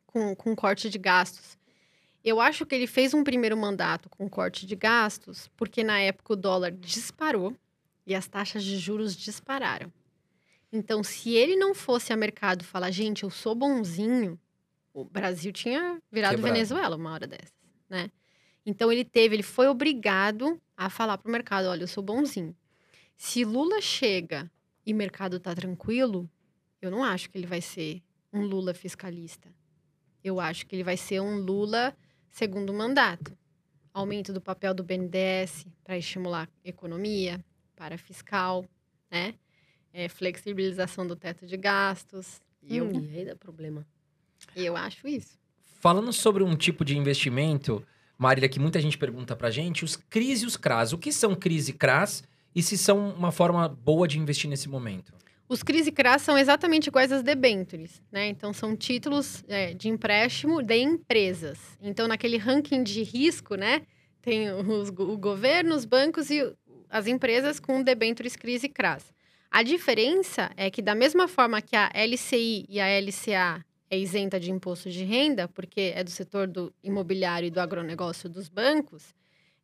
com, com corte de gastos. Eu acho que ele fez um primeiro mandato com corte de gastos, porque na época o dólar disparou e as taxas de juros dispararam. Então, se ele não fosse a mercado falar, gente, eu sou bonzinho, o Brasil tinha virado
Quebrado.
Venezuela uma hora dessas, né? Então ele teve, ele foi obrigado a falar pro mercado, olha, eu sou bonzinho. Se Lula chega e o mercado tá tranquilo, eu não acho que ele vai ser um Lula fiscalista. Eu acho que ele vai ser um Lula segundo mandato. Aumento do papel do BNDES para estimular a economia, para fiscal, né? É, flexibilização do teto de gastos. E eu,
Hum, e aí dá problema.
e eu acho isso.
Falando sobre um tipo de investimento, Marília, que muita gente pergunta pra gente, os CRIs e os CRAs. O que são CRIs e CRAs e se são uma forma boa de investir nesse momento?
Os CRIs e CRAs são exatamente iguais às debentures, né? Então, são títulos é, de empréstimo de empresas. Então, naquele ranking de risco, né? Tem os, o governo, os bancos e as empresas com debentures CRIs e CRAs. A diferença é que, da mesma forma que a LCI e a LCA é isenta de imposto de renda, porque é do setor do imobiliário e do agronegócio dos bancos,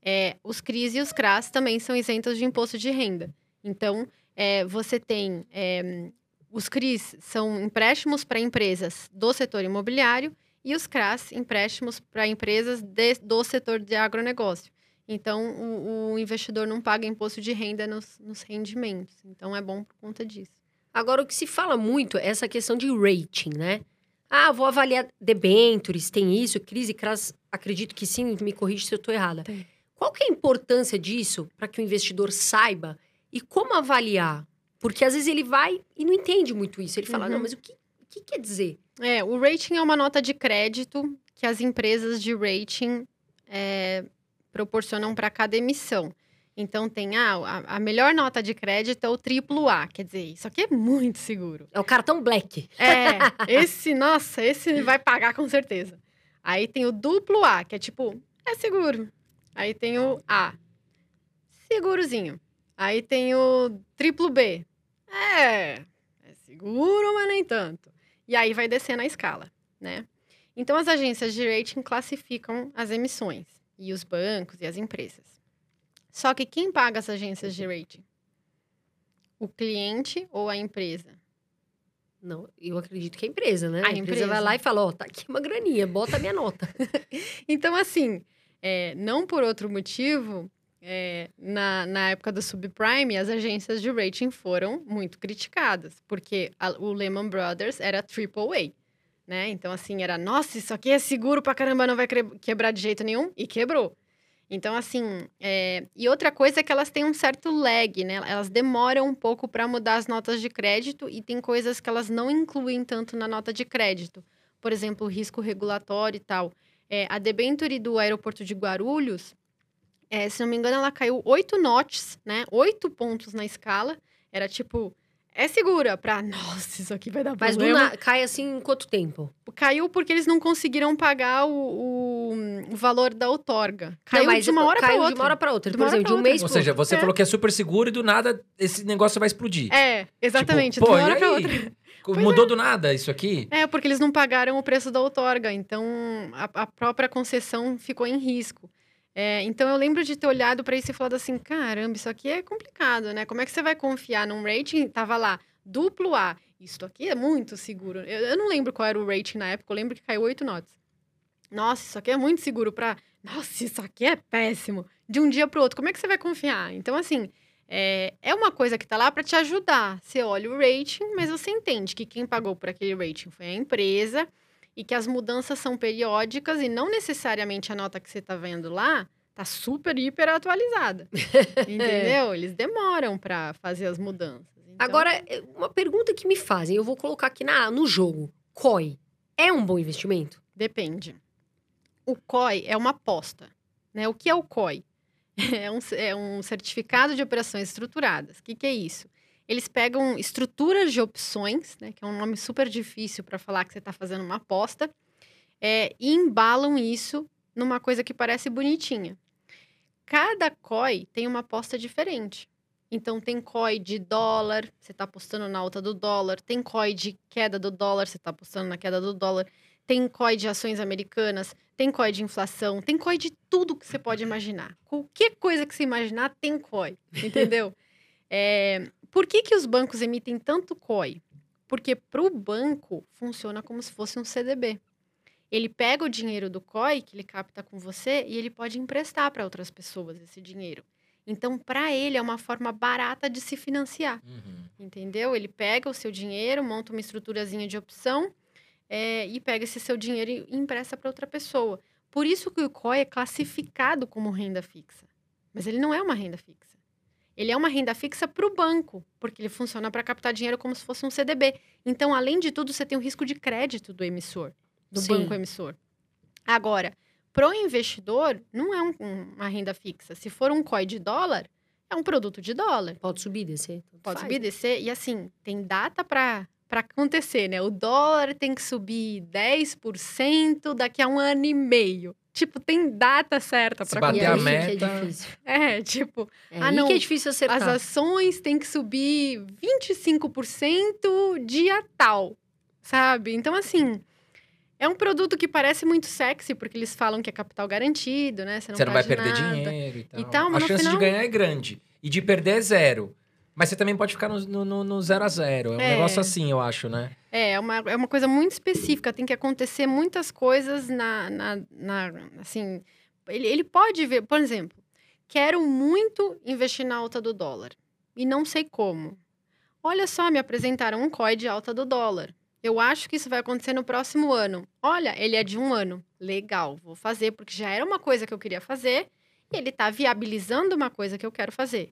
é, os CRIs e os CRAs também são isentos de imposto de renda. Então, é, você tem. é, os CRIs são empréstimos para empresas do setor imobiliário e os CRAs, empréstimos para empresas de- do setor de agronegócio. Então, o, o investidor não paga imposto de renda nos, nos rendimentos. Então, é bom por conta disso.
Agora, o que se fala muito é essa questão de rating, né? Ah, vou avaliar debentures, tem isso, crise, CRAS, acredito que sim, me corrige se eu estou errada.
Tem.
Qual que é a importância disso para que o investidor saiba e como avaliar? Porque às vezes ele vai e não entende muito isso. Ele fala,
Uhum.
não, mas o que, o que quer dizer?
É, o rating é uma nota de crédito que as empresas de rating é, proporcionam para cada emissão. Então tem ah, a, a melhor nota de crédito é o triplo A, quer dizer, isso aqui é muito seguro.
É o cartão black.
É, esse, nossa, esse vai pagar com certeza. Aí tem o duplo A, que é tipo, é seguro. Aí tem o A, segurozinho. Aí tem o triplo B. É, é seguro, mas nem tanto. E aí vai descendo a escala, né? Então as agências de rating classificam as emissões e os bancos e as empresas. Só que quem paga as agências de rating? O cliente ou a empresa?
Não, eu acredito que é a empresa, né?
A
A, empresa,
empresa.
vai lá e fala, ó, tá aqui uma graninha, bota a minha nota.
Então, assim, é, não por outro motivo, é, na, na época do subprime, as agências de rating foram muito criticadas, porque a- o Lehman Brothers era AAA, né? Então, assim, era, nossa, isso aqui é seguro pra caramba, não vai quebrar de jeito nenhum, e quebrou. Então, assim, é, e outra coisa é que elas têm um certo lag, né? Elas demoram um pouco para mudar as notas de crédito e tem coisas que elas não incluem tanto na nota de crédito. Por exemplo, o risco regulatório e tal. É, a debenture do aeroporto de Guarulhos, é, se não me engano, ela caiu oito notches, né? Oito pontos na escala. Era tipo, é segura pra, nossa, isso aqui vai dar
Mas
problema.
na... cai assim em quanto tempo?
Caiu porque eles não conseguiram pagar o, o, o valor da outorga. Caiu
Não, mas
de uma hora
caiu
pra outra.
de uma hora pra outra.
De
Por exemplo, de um
pra outra.
mês
Ou
pro
seja, você
É.
falou que é super seguro e do nada esse negócio vai explodir.
É, exatamente,
Tipo,
de uma hora pra
aí?
Outra.
Mudou do nada isso aqui?
É, porque eles não pagaram o preço da outorga, então a, a própria concessão ficou em risco. É, então eu lembro de ter olhado para isso e falado assim: caramba, isso aqui é complicado, né? Como é que você vai confiar num rating? Tava lá, duplo A. Isso aqui é muito seguro. Eu, eu não lembro qual era o rating na época, eu lembro que caiu 8 notas. Nossa, isso aqui é muito seguro para. Nossa, isso aqui é péssimo. De um dia para outro, como é que você vai confiar? Então, assim, é, é uma coisa que tá lá para te ajudar. Você olha o rating, mas você entende que quem pagou por aquele rating foi a empresa e que as mudanças são periódicas e não necessariamente a nota que você tá vendo lá tá super, hiper atualizada. Entendeu? Eles demoram para fazer as mudanças. Então,
Agora, é, uma pergunta que me fazem, eu vou colocar aqui na, no jogo. COI é um bom investimento?
Depende. O COI é uma aposta. Né? O que é o COI? É um, é um certificado de operações estruturadas. O que, que é isso? Eles pegam estruturas de opções, né, que é um nome super difícil para falar que você está fazendo uma aposta, é, e embalam isso numa coisa que parece bonitinha. Cada COI tem uma aposta diferente. Então, tem COI de dólar, você está apostando na alta do dólar. Tem COI de queda do dólar, você está apostando na queda do dólar. Tem COI de ações americanas, tem COI de inflação, tem COI de tudo que você pode imaginar. Qualquer coisa que você imaginar tem COI, entendeu? É, por que, que os bancos emitem tanto COI? Porque para o banco funciona como se fosse um CDB. Ele pega o dinheiro do COI que ele capta com você e ele pode emprestar para outras pessoas esse dinheiro. Então, para ele, é uma forma barata de se financiar
Uhum.
entendeu? Ele pega o seu dinheiro, monta uma estruturazinha de opção é, e pega esse seu dinheiro e empresta para outra pessoa. Por isso que o COI é classificado como renda fixa. Mas ele não é uma renda fixa. Ele é uma renda fixa para o banco, porque ele funciona para captar dinheiro como se fosse um CDB. Então, além de tudo, você tem o risco de crédito do emissor, do
Sim.
banco emissor. Agora, para o investidor, não é um- um- uma renda fixa. Se for um COI de dólar, é um produto de dólar.
Pode subir, descer? tanto
Pode
faz.
subir, descer. E assim, tem data para para acontecer, né? O dólar tem que subir 10% daqui a um ano e meio. Tipo, tem data certa para
bater a
que
meta-
é difícil.
É, tipo,
É
Ah, não.
que é difícil acertar.
as ações têm que subir 25% dia tal, sabe? Então, assim, é um produto que parece muito sexy, porque eles falam que é capital garantido, né? Você não,
Você não vai
perde
perder
nada.
dinheiro e tal.
E tal, mas
a
no
chance
final-
de ganhar é grande. E de perder é zero. Mas você também pode ficar no, no, no- no zero a zero. É um
É.
negócio assim, eu acho, né?
É, é uma, é uma coisa muito específica, tem que acontecer muitas coisas na. na, na- assim, ele, ele pode ver, por exemplo, quero muito investir na alta do dólar e não sei como. Olha só, me apresentaram um COI de alta do dólar. Eu acho que isso vai acontecer no próximo ano. Olha, ele é de um ano. Legal, vou fazer, porque já era uma coisa que eu queria fazer e ele está viabilizando uma coisa que eu quero fazer.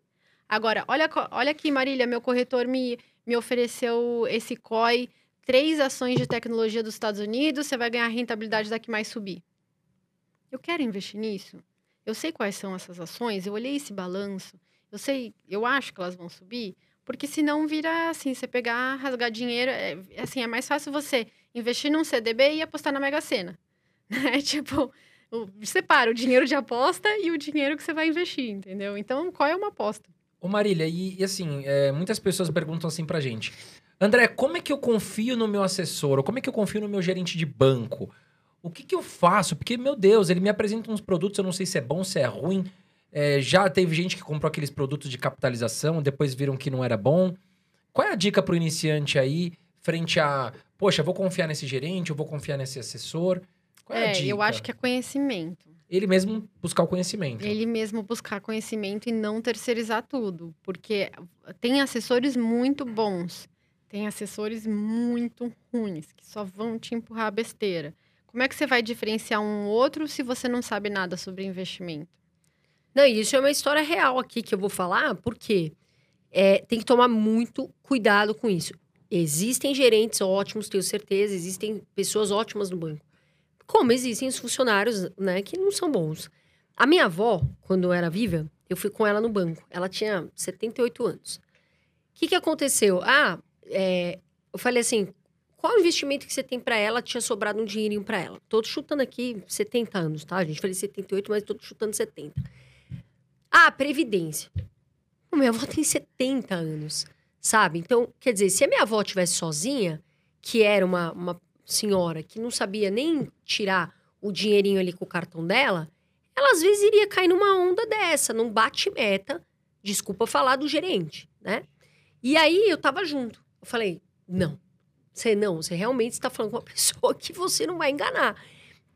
Agora, olha, olha aqui, Marília, meu corretor me, me ofereceu esse COI, três ações de tecnologia dos Estados Unidos, você vai ganhar rentabilidade daqui mais subir. Eu quero investir nisso. Eu sei quais são essas ações, eu olhei esse balanço, eu sei, eu acho que elas vão subir, porque senão vira assim, você pegar, rasgar dinheiro, é, é assim, é mais fácil você investir num CDB e apostar na Mega Sena. Né? Tipo, separa o dinheiro de aposta e o dinheiro que você vai investir, entendeu? Então, qual é uma aposta?
Ô Marília, e, e assim, é, muitas pessoas perguntam assim pra gente. André, como é que eu confio no meu assessor? Ou como é que eu confio no meu gerente de banco? O que, que eu faço? Porque, meu Deus, ele me apresenta uns produtos, eu não sei se é bom, se é ruim. É, já teve gente que comprou aqueles produtos de capitalização, depois viram que não era bom. Qual é a dica para o iniciante aí, frente a, poxa, vou confiar nesse gerente, eu vou confiar nesse assessor? Qual é, a
É,
dica?
eu acho que é conhecimento.
Ele mesmo buscar o conhecimento.
Ele mesmo buscar conhecimento e não terceirizar tudo. Porque tem assessores muito bons, tem assessores muito ruins, que só vão te empurrar a besteira. Como é que você vai diferenciar um outro se você não sabe nada sobre investimento?
Não, e isso é uma história real aqui que eu vou falar, porque é, tem que tomar muito cuidado com isso. Existem gerentes ótimos, tenho certeza, existem pessoas ótimas no banco. Como existem os funcionários, né, que não são bons. A minha avó, quando era viva, eu fui com ela no banco. Ela tinha 78 anos. O que, que aconteceu? Ah, é, eu falei assim: qual investimento que você tem para ela? Tinha sobrado um dinheirinho para ela. Tô chutando aqui 70 anos, tá? A gente falei 78, mas tô chutando 70. Ah, previdência. Minha avó tem 70 anos, sabe? Então, quer dizer, se a minha avó tivesse sozinha, que era uma, uma senhora que não sabia nem tirar o dinheirinho ali com o cartão dela, ela às vezes iria cair numa onda dessa, num bate-meta, desculpa falar, do gerente, né? E aí eu tava junto. Eu falei, não, você não, você realmente está falando com uma pessoa que você não vai enganar.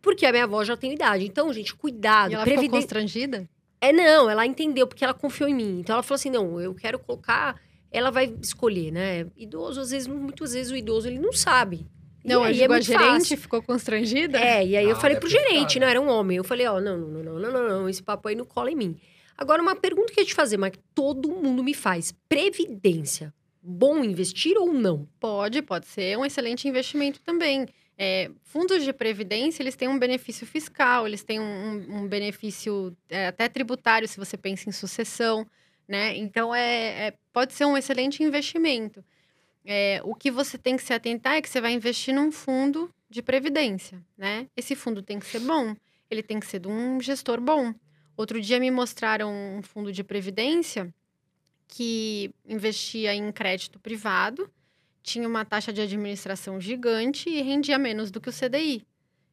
Porque a minha avó já tem idade. Então, gente, cuidado.
e ela ficou
previden-
constrangida?
é, não, ela entendeu, porque ela confiou em mim. Então ela falou assim: não, eu quero colocar. Ela vai escolher, né? Idoso, às vezes, muitas vezes o idoso ele não sabe. E
Não, eu
aí
digo, a gerente
fácil.
ficou constrangida?
É, e aí eu
Ah,
falei pro gerente, não era um homem. Eu falei: ó, não, não, não, não, não, não, não, esse papo aí não cola em mim. Agora, uma pergunta que eu ia te fazer, mas que todo mundo me faz: Previdência. Bom investir ou não?
Pode, pode ser um excelente investimento também. É, fundos de previdência, eles têm um benefício fiscal, eles têm um, um- um benefício é, até tributário, se você pensa em sucessão, né? Então, é, é- pode ser um excelente investimento. É, o que você tem que se atentar é que você vai investir num fundo de previdência, né? Esse fundo tem que ser bom, ele tem que ser de um gestor bom. Outro dia me mostraram um fundo de previdência que investia em crédito privado, tinha uma taxa de administração gigante e rendia menos do que o CDI.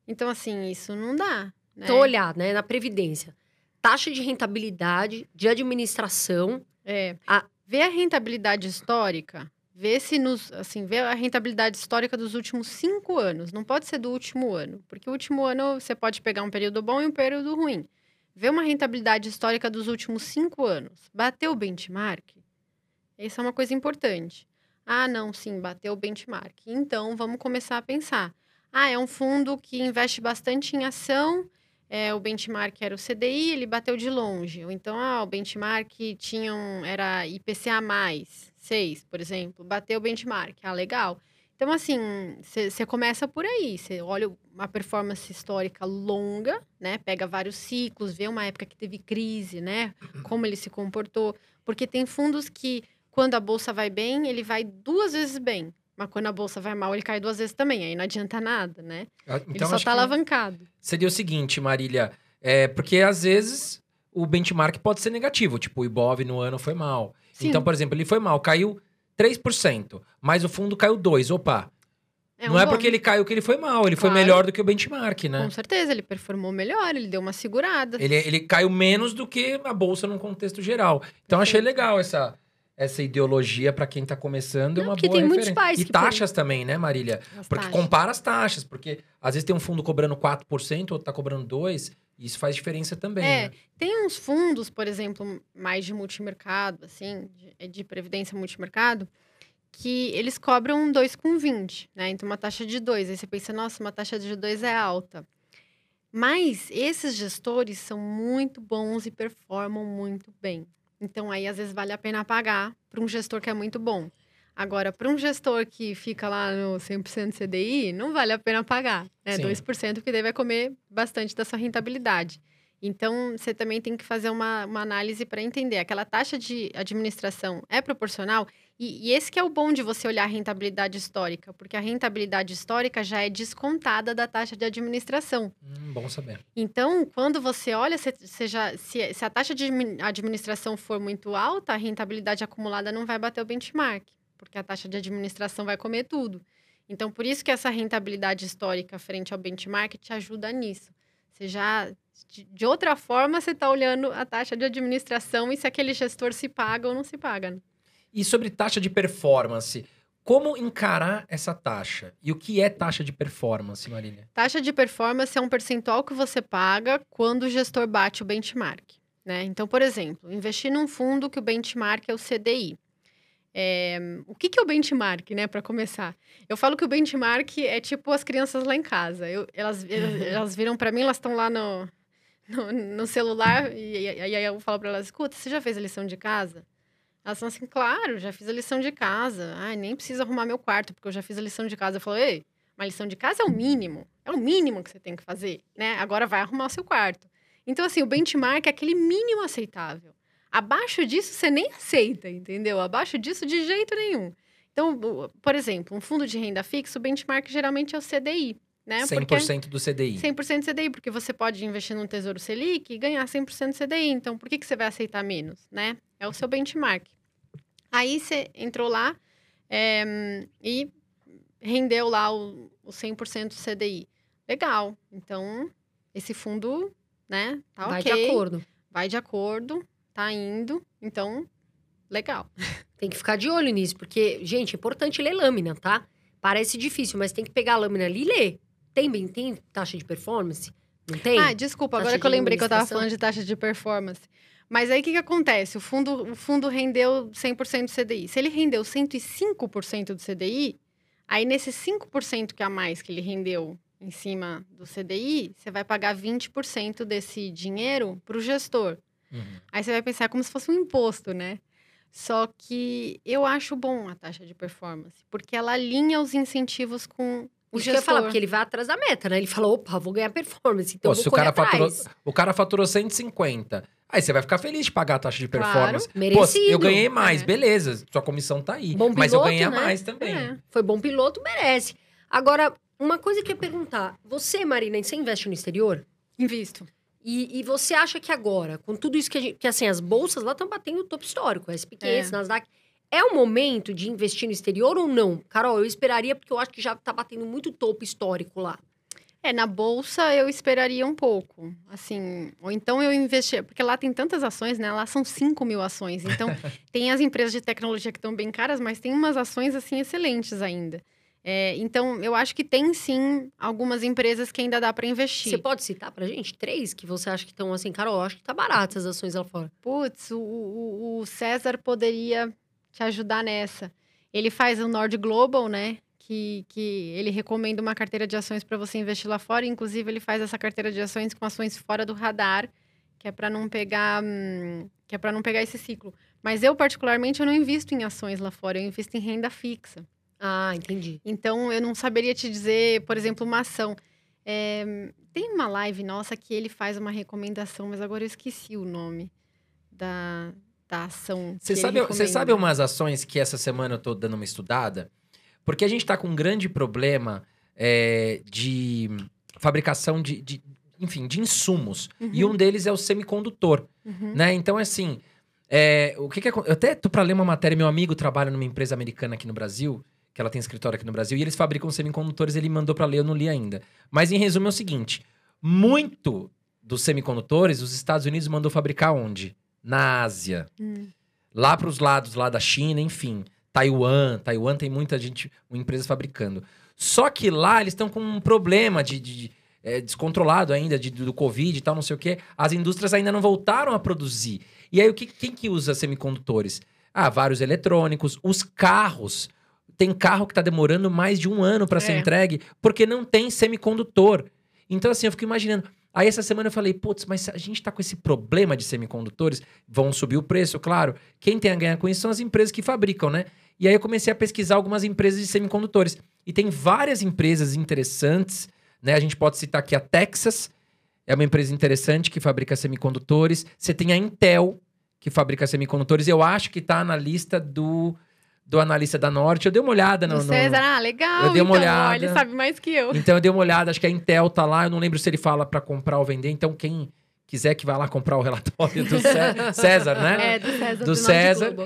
Então, assim, isso não dá. Né?
Então, olhar, né, na Previdência. Taxa de rentabilidade, de administração.
É,
A-
ver a rentabilidade histórica, ver se nos, assim, ver a rentabilidade histórica dos últimos cinco anos. Não pode ser do último ano, porque o último ano você pode pegar um período bom e um período ruim. Ver uma rentabilidade histórica dos últimos cinco anos. Bateu o benchmark? Isso é uma coisa importante. Ah, não, sim, bateu o benchmark. Então, vamos começar a pensar. Ah, é um fundo que investe bastante em ação, é, o benchmark era o CDI, ele bateu de longe. Ou então, ah, o benchmark tinha um, era IPCA+, 6, por exemplo, bateu o benchmark. Ah, legal. Então, assim, você começa por aí. Você olha uma performance histórica longa, né? Pega vários ciclos, vê uma época que teve crise, né? Como ele se comportou. Porque tem fundos que, quando a bolsa vai bem, ele vai duas vezes bem. Mas quando a bolsa vai mal, ele cai duas vezes também. Aí não adianta nada, né?
Ah,
ele
Então,
só
acho
tá
que
alavancado.
seria o seguinte, Marília. É, porque às vezes o benchmark pode ser negativo. Tipo, o Ibov no ano foi mal.
Sim.
Então, por exemplo, ele foi mal, caiu 3%, mas o fundo caiu 2%. Opa, não
um
é
bom-
porque ele caiu que ele foi mal, ele foi
Claro.
melhor do que o benchmark, né?
Com certeza, ele performou melhor, ele deu uma segurada.
Ele, ele caiu menos do que a bolsa num contexto geral. Então achei legal essa, essa ideologia para quem tá começando, é
Não,
uma
porque
boa
tem
referência.
pais
e taxas também, né, Marília?
As
Porque
taxas.
compara as taxas, porque às vezes tem um fundo cobrando 4%, outro tá cobrando 2%, e isso faz diferença também,
É,
né?
Tem uns fundos, por exemplo, mais de multimercado, assim, de, de previdência multimercado, que eles cobram 2,20, né? Então, uma taxa de 2. Aí você pensa, nossa, uma taxa de 2 é alta. Mas esses gestores são muito bons e performam muito bem. Então, aí, às vezes, vale a pena pagar para um gestor que é muito bom. Agora, para um gestor que fica lá no 100% CDI, não vale a pena pagar, né?
Sim.
2%, porque daí vai comer bastante da sua rentabilidade. Então, você também tem que fazer uma, uma análise para entender. Aquela taxa de administração é proporcional? E, e esse que é o bom de você olhar a rentabilidade histórica, porque a rentabilidade histórica já é descontada da taxa de administração.
Hum, bom saber.
Então, quando você olha, se, se, já- se- se a taxa de admi- administração for muito alta, a rentabilidade acumulada não vai bater o benchmark, porque a taxa de administração vai comer tudo. Então, por isso que essa rentabilidade histórica frente ao benchmark te ajuda nisso. Você já, de, outra forma, você está olhando a taxa de administração e se aquele gestor se paga ou não se paga. né?
E sobre taxa de performance, como encarar essa taxa? E o que é taxa de performance, Marília?
Taxa de performance é um percentual que você paga quando o gestor bate o benchmark. Né? Então, por exemplo, investir num fundo que o benchmark é o CDI. É, o que, que é o benchmark, né, para começar? Eu falo que o benchmark é tipo as crianças lá em casa. Eu- elas, elas, elas viram para mim, elas estão lá no, no, no celular, e, aí eu falo para elas: escuta, você já fez a lição de casa? Elas falam assim: claro, já fiz a lição de casa. Ai, nem preciso arrumar meu quarto, porque eu já fiz a lição de casa. Eu falo: ei, uma lição de casa é o mínimo. É o mínimo que você tem que fazer, né? Agora vai arrumar o seu quarto. Então, assim, o benchmark é aquele mínimo aceitável. Abaixo disso, você nem aceita, entendeu? Abaixo disso, de jeito nenhum. Então, por exemplo, um fundo de renda fixa, o benchmark geralmente é o CDI, né?
100% do CDI.
100% CDI, porque você pode investir num Tesouro Selic e ganhar 100% CDI. Então, por que, que você vai aceitar menos, né? É o seu benchmark. Aí, você entrou lá é, e rendeu lá o, o 100% CDI. Legal. Então, esse fundo, né, tá
Vai
ok.
de acordo.
Vai de acordo, tá indo. Então, legal.
Tem que ficar de olho nisso, porque, gente, é importante ler lâmina, tá? Parece difícil, mas tem que pegar a lâmina ali e ler. Tem, bem, tem taxa de performance? Não tem?
Ah, desculpa,
Taxa
agora que eu
de
lembrei que eu tava falando de taxa de performance. Mas aí o que, que acontece? O fundo, o fundo rendeu 100% do CDI. Se ele rendeu 105% do CDI, aí nesses 5% que a mais que ele rendeu em cima do CDI, você vai pagar 20% desse dinheiro para o gestor.
Uhum.
Aí você vai pensar como se fosse um imposto, né? Só que eu acho bom a taxa de performance, porque ela alinha os incentivos com o
Isso que eu ia
gestor.
falar, porque ele vai atrás da meta, né? Ele falou, opa, vou ganhar performance, então
Pô,
eu vou
se o cara, faturou, o cara faturou 150, aí você vai ficar feliz de pagar a taxa de
Claro,
performance. Pô,
Merecido.
eu ganhei mais,
É.
beleza, sua comissão tá aí.
Bom
mas eu
piloto,
ganhei a
né?
mais também.
É.
Foi bom piloto, merece. Agora, uma coisa que eu ia perguntar. Você, Marina, você investe no exterior?
Invisto.
E, e você acha que agora, com tudo isso que a gente... Que assim, as bolsas lá estão batendo o topo histórico. SP500,
É.
Nasdaq. É o momento de investir no exterior ou não? Carol, eu esperaria, porque eu acho que já tá batendo muito topo histórico lá.
É, na bolsa eu esperaria um pouco, assim, ou então eu investir, porque lá tem tantas ações, né? Lá são 5 mil ações, então tem as empresas de tecnologia que estão bem caras, mas tem umas ações, assim, excelentes ainda. É, então, eu acho que tem, sim, algumas empresas que ainda dá para investir.
Você pode citar pra gente três que você acha que estão assim, Carol, eu acho que tá barato as ações lá fora.
Putz, o, o, o César poderia te ajudar nessa. Ele faz o Nord Global, né? Que, que ele recomenda uma carteira de ações para você investir lá fora. Inclusive, ele faz essa carteira de ações com ações fora do radar, que é para não pegar, hum, que é para não pegar esse ciclo. Mas eu particularmente eu não invisto em ações lá fora, eu invisto em renda fixa.
Ah, entendi.
Então, eu não saberia te dizer, por exemplo, uma ação. É, tem uma live nossa que ele faz uma recomendação, mas agora eu esqueci o nome da, da ação.
Você sabe, você sabe umas ações que essa semana eu tô dando uma estudada? Porque a gente tá com um grande problema é, de fabricação de, de- enfim, de insumos. E um deles é o semicondutor,
Uhum.
né? Então, assim, é, o que que acon- Eu até tô pra ler uma matéria, meu amigo trabalha numa empresa americana aqui no Brasil, que ela tem escritório aqui no Brasil, e eles fabricam semicondutores, ele mandou pra ler, eu não li ainda. Mas, em resumo, é o seguinte, muito dos semicondutores, os Estados Unidos mandou fabricar onde? Na Ásia
Hum.
lá para os lados lá da China, enfim, Taiwan, Taiwan tem muita gente, uma empresa fabricando. Só que lá eles estão com um problema de, de- de, é, descontrolado ainda de- do Covid e tal, não sei o quê. As indústrias ainda não voltaram a produzir. E aí o que, quem que usa semicondutores? Ah, vários eletrônicos, os carros. Tem carro que está demorando mais de um ano para ser
É.
entregue porque não tem semicondutor. Então assim, eu fico imaginando. Aí essa semana eu falei, putz, mas a gente tá com esse problema de semicondutores, vão subir o preço, claro. Quem tem a ganhar com isso são as empresas que fabricam, né? E aí eu comecei a pesquisar algumas empresas de semicondutores. E tem várias empresas interessantes, né? A gente pode citar aqui a Texas, é uma empresa interessante que fabrica semicondutores. Você tem a Intel, que fabrica semicondutores. Eu acho que tá na lista do, do analista da Norte. Eu dei uma olhada no. No-
César, ah, legal.
Eu dei uma
então,
olhada.
ele sabe mais que eu.
Então eu dei uma olhada, acho que a Intel tá lá. Eu não lembro se ele fala pra comprar ou vender. Então quem quiser que vá lá comprar o relatório do Cé- César, né?
É, do César.
Do
do
César.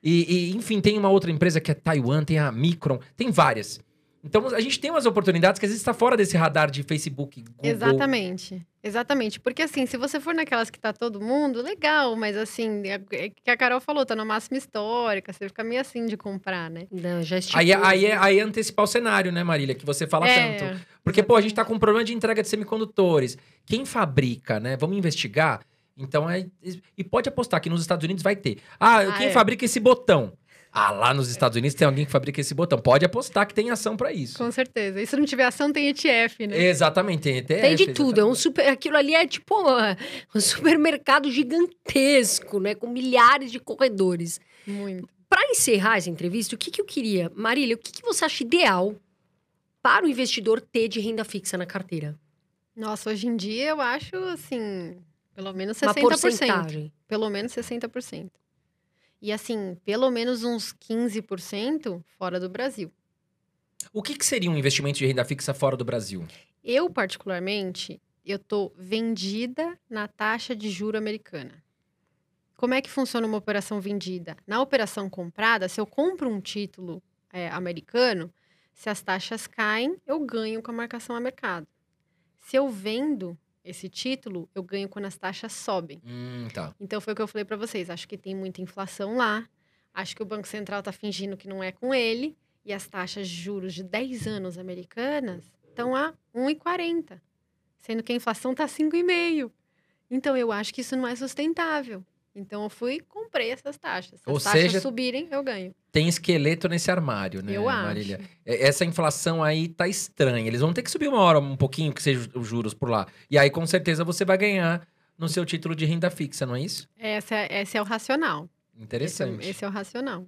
E, e, enfim, tem uma outra empresa que é Taiwan, tem a Micron, tem várias. Então a gente tem umas oportunidades que às vezes está fora desse radar de Facebook, Google.
Exatamente. Exatamente. Porque assim, se você for naquelas que tá todo mundo, legal, mas assim, é é que a Carol falou, tá no máximo histórica, você fica meio assim de comprar, né?
Não, já
Aí,
estipula.
aí, é- aí é antecipar o cenário, né, Marília? Que você fala
É,
tanto. Porque, pô, a gente tá com um problema de entrega de semicondutores. Quem fabrica, né? Vamos investigar? Então é. E pode apostar que nos Estados Unidos vai ter. Ah,
Ah,
quem
é.
fabrica esse botão? Ah, lá nos Estados Unidos tem alguém que fabrica esse botão. Pode apostar que tem ação pra isso.
Com certeza. E se não tiver ação, tem ETF, né?
Exatamente, tem ETF.
Tem de tudo, é um
exatamente.
super, aquilo ali é tipo uma- um supermercado gigantesco, né, com milhares de corredores.
Muito.
Para encerrar essa entrevista, o que, que eu queria, Marília, o que, que você acha ideal para o investidor ter de renda fixa na carteira?
Nossa, hoje em dia eu acho, assim, pelo menos
Uma
60%.
porcentagem.
Pelo menos 60%. E assim, pelo menos uns 15% fora do Brasil.
O que, que seria um investimento de renda fixa fora do Brasil?
Eu, particularmente, eu tô vendida na taxa de juro americana. Como é que funciona uma operação vendida? Na operação comprada, se eu compro um título é, americano, se as taxas caem, eu ganho com a marcação a mercado. Se eu vendo esse título, eu ganho quando as taxas sobem.
Hum, tá.
Então foi o que eu falei para vocês. Acho que tem muita inflação lá. Acho que o Banco Central está fingindo que não é com ele. E as taxas de juros de 10 anos americanas estão a 1,40. Sendo que a inflação está 5,5. Então eu acho que isso não é sustentável. Então eu fui e comprei essas taxas. Se
Ou
as taxas
seja,
subirem, eu ganho.
Tem esqueleto nesse armário, né,
eu
Marília?
acho.
É, Essa inflação aí tá estranha. Eles vão ter que subir uma hora um pouquinho, que seja os juros por lá. E aí, com certeza, você vai ganhar no seu título de renda fixa, não é isso?
Essa, é- esse é o racional. Esse é,
Interessante.
esse é o racional.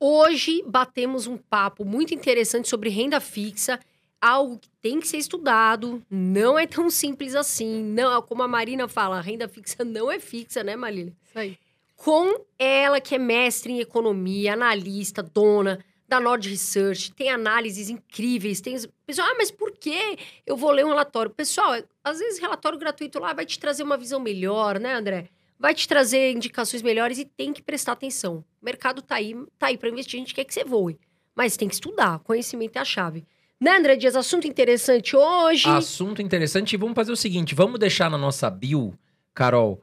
Hoje batemos um papo muito interessante sobre renda fixa, algo que tem que ser estudado, não é tão simples assim. Não, como a Marina fala, a renda fixa não é fixa, né, Marília?
Isso aí.
com ela que é mestre em economia, analista, dona da Nord Research, tem análises incríveis, tem pessoal, ah, mas por que eu vou ler um relatório? Pessoal, às vezes relatório gratuito lá vai te trazer uma visão melhor, né, André? Vai te trazer indicações melhores e tem que prestar atenção. O mercado tá aí, tá aí para investir, a gente quer que você voe, mas tem que estudar, conhecimento é a chave. Né, André Dias, assunto interessante hoje.
Assunto interessante. E vamos fazer o seguinte: vamos deixar na nossa bio, Carol.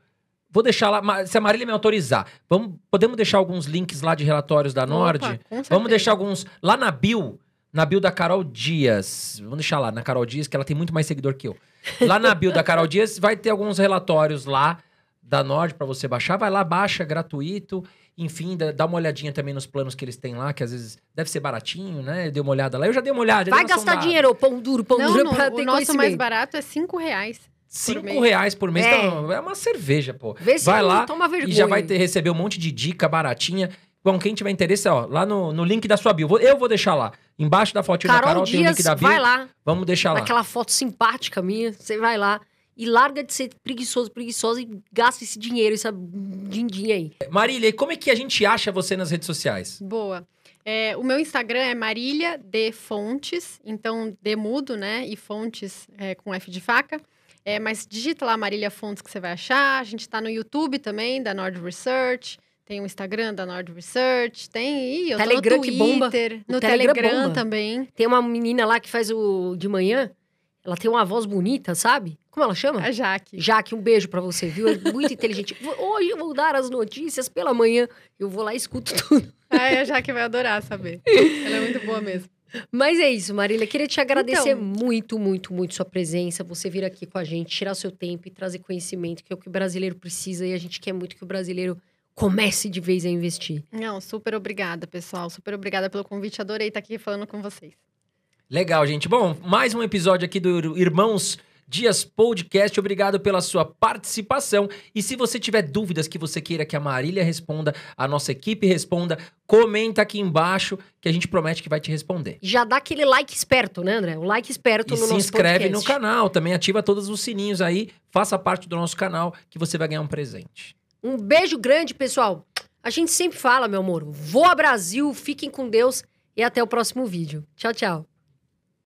Vou deixar lá, se a Marília me autorizar. Vamos, podemos deixar alguns links lá de relatórios da Nord?
Opa,
Vamos deixar alguns lá na bio, na bio da Carol Dias. Vamos deixar lá na Carol Dias, que ela tem muito mais seguidor que eu. Lá na bio da Carol Dias vai ter alguns relatórios lá da Nord para você baixar. Vai lá, baixa, gratuito. Enfim, dá uma olhadinha também nos planos que eles têm lá, que às vezes deve ser baratinho, né? Deu uma olhada lá. Eu já dei uma olhada.
vai
dei uma
gastar
sondada.
dinheiro, pão duro, pão
Não,
duro
não,
pra
o
ter
nosso mais barato é 5 reais.
Cinco reais por mês.
É.
então, É. uma cerveja, pô.
Vê se
vai lá
toma vergonha.
e já vai ter, receber um monte de dica baratinha. Bom, quem tiver interesse, ó, lá no, no link da sua bio. Vou- Eu vou deixar lá. Embaixo da fotinha da
Carol
Carol tem o
Dias,
link da bio.
vai lá,
Vamos deixar lá.
naquela foto simpática minha, você vai lá e larga de ser preguiçoso, preguiçosa e gasta esse dinheiro, essa din-din aí.
Marília, e como é que a gente acha você nas redes sociais?
Boa. É, o meu Instagram é Marília de Fontes, então de mudo, né? E Fontes é, com F de faca. É, mas digita lá Marília Fontes que você vai achar. A gente tá no YouTube também, da Nord Research. Tem o Instagram da Nord Research. Tem. Ih, eu
Telegram
tô
que
no
bomba.
Twitter.
O
No
Telegram
Telegram,
bomba.
também.
Tem uma menina lá que faz o de manhã, ela tem uma voz bonita, sabe? Como ela chama?
A Jaque.
Jaque, um beijo pra você, viu? É muito inteligente. Hoje eu vou dar as notícias pela manhã. Eu vou lá e escuto tudo.
Ai, a Jaque vai adorar saber. Ela é muito boa mesmo.
Mas é isso, Marília. Queria te agradecer
Então.
muito, muito, muito sua presença. Você vir aqui com a gente, tirar seu tempo e trazer conhecimento, que é o que o brasileiro precisa. E a gente quer muito que o brasileiro comece de vez a investir.
Não, super obrigada, pessoal. Super obrigada pelo convite. Adorei estar aqui falando com vocês.
Legal, gente. Bom, mais um episódio aqui do Irmãos Dias Podcast. Obrigado pela sua participação. E se você tiver dúvidas que você queira que a Marília responda, a nossa equipe responda, comenta aqui embaixo que a gente promete que vai te responder.
Já dá aquele like esperto, né, André? O like esperto
E
no
se
nosso
inscreve no canal, também ativa todos os sininhos aí, faça parte do nosso canal que você vai ganhar um presente.
Um beijo grande, pessoal. A gente sempre fala, meu amor, voa Brasil, fiquem com Deus e até o próximo vídeo. Tchau, tchau.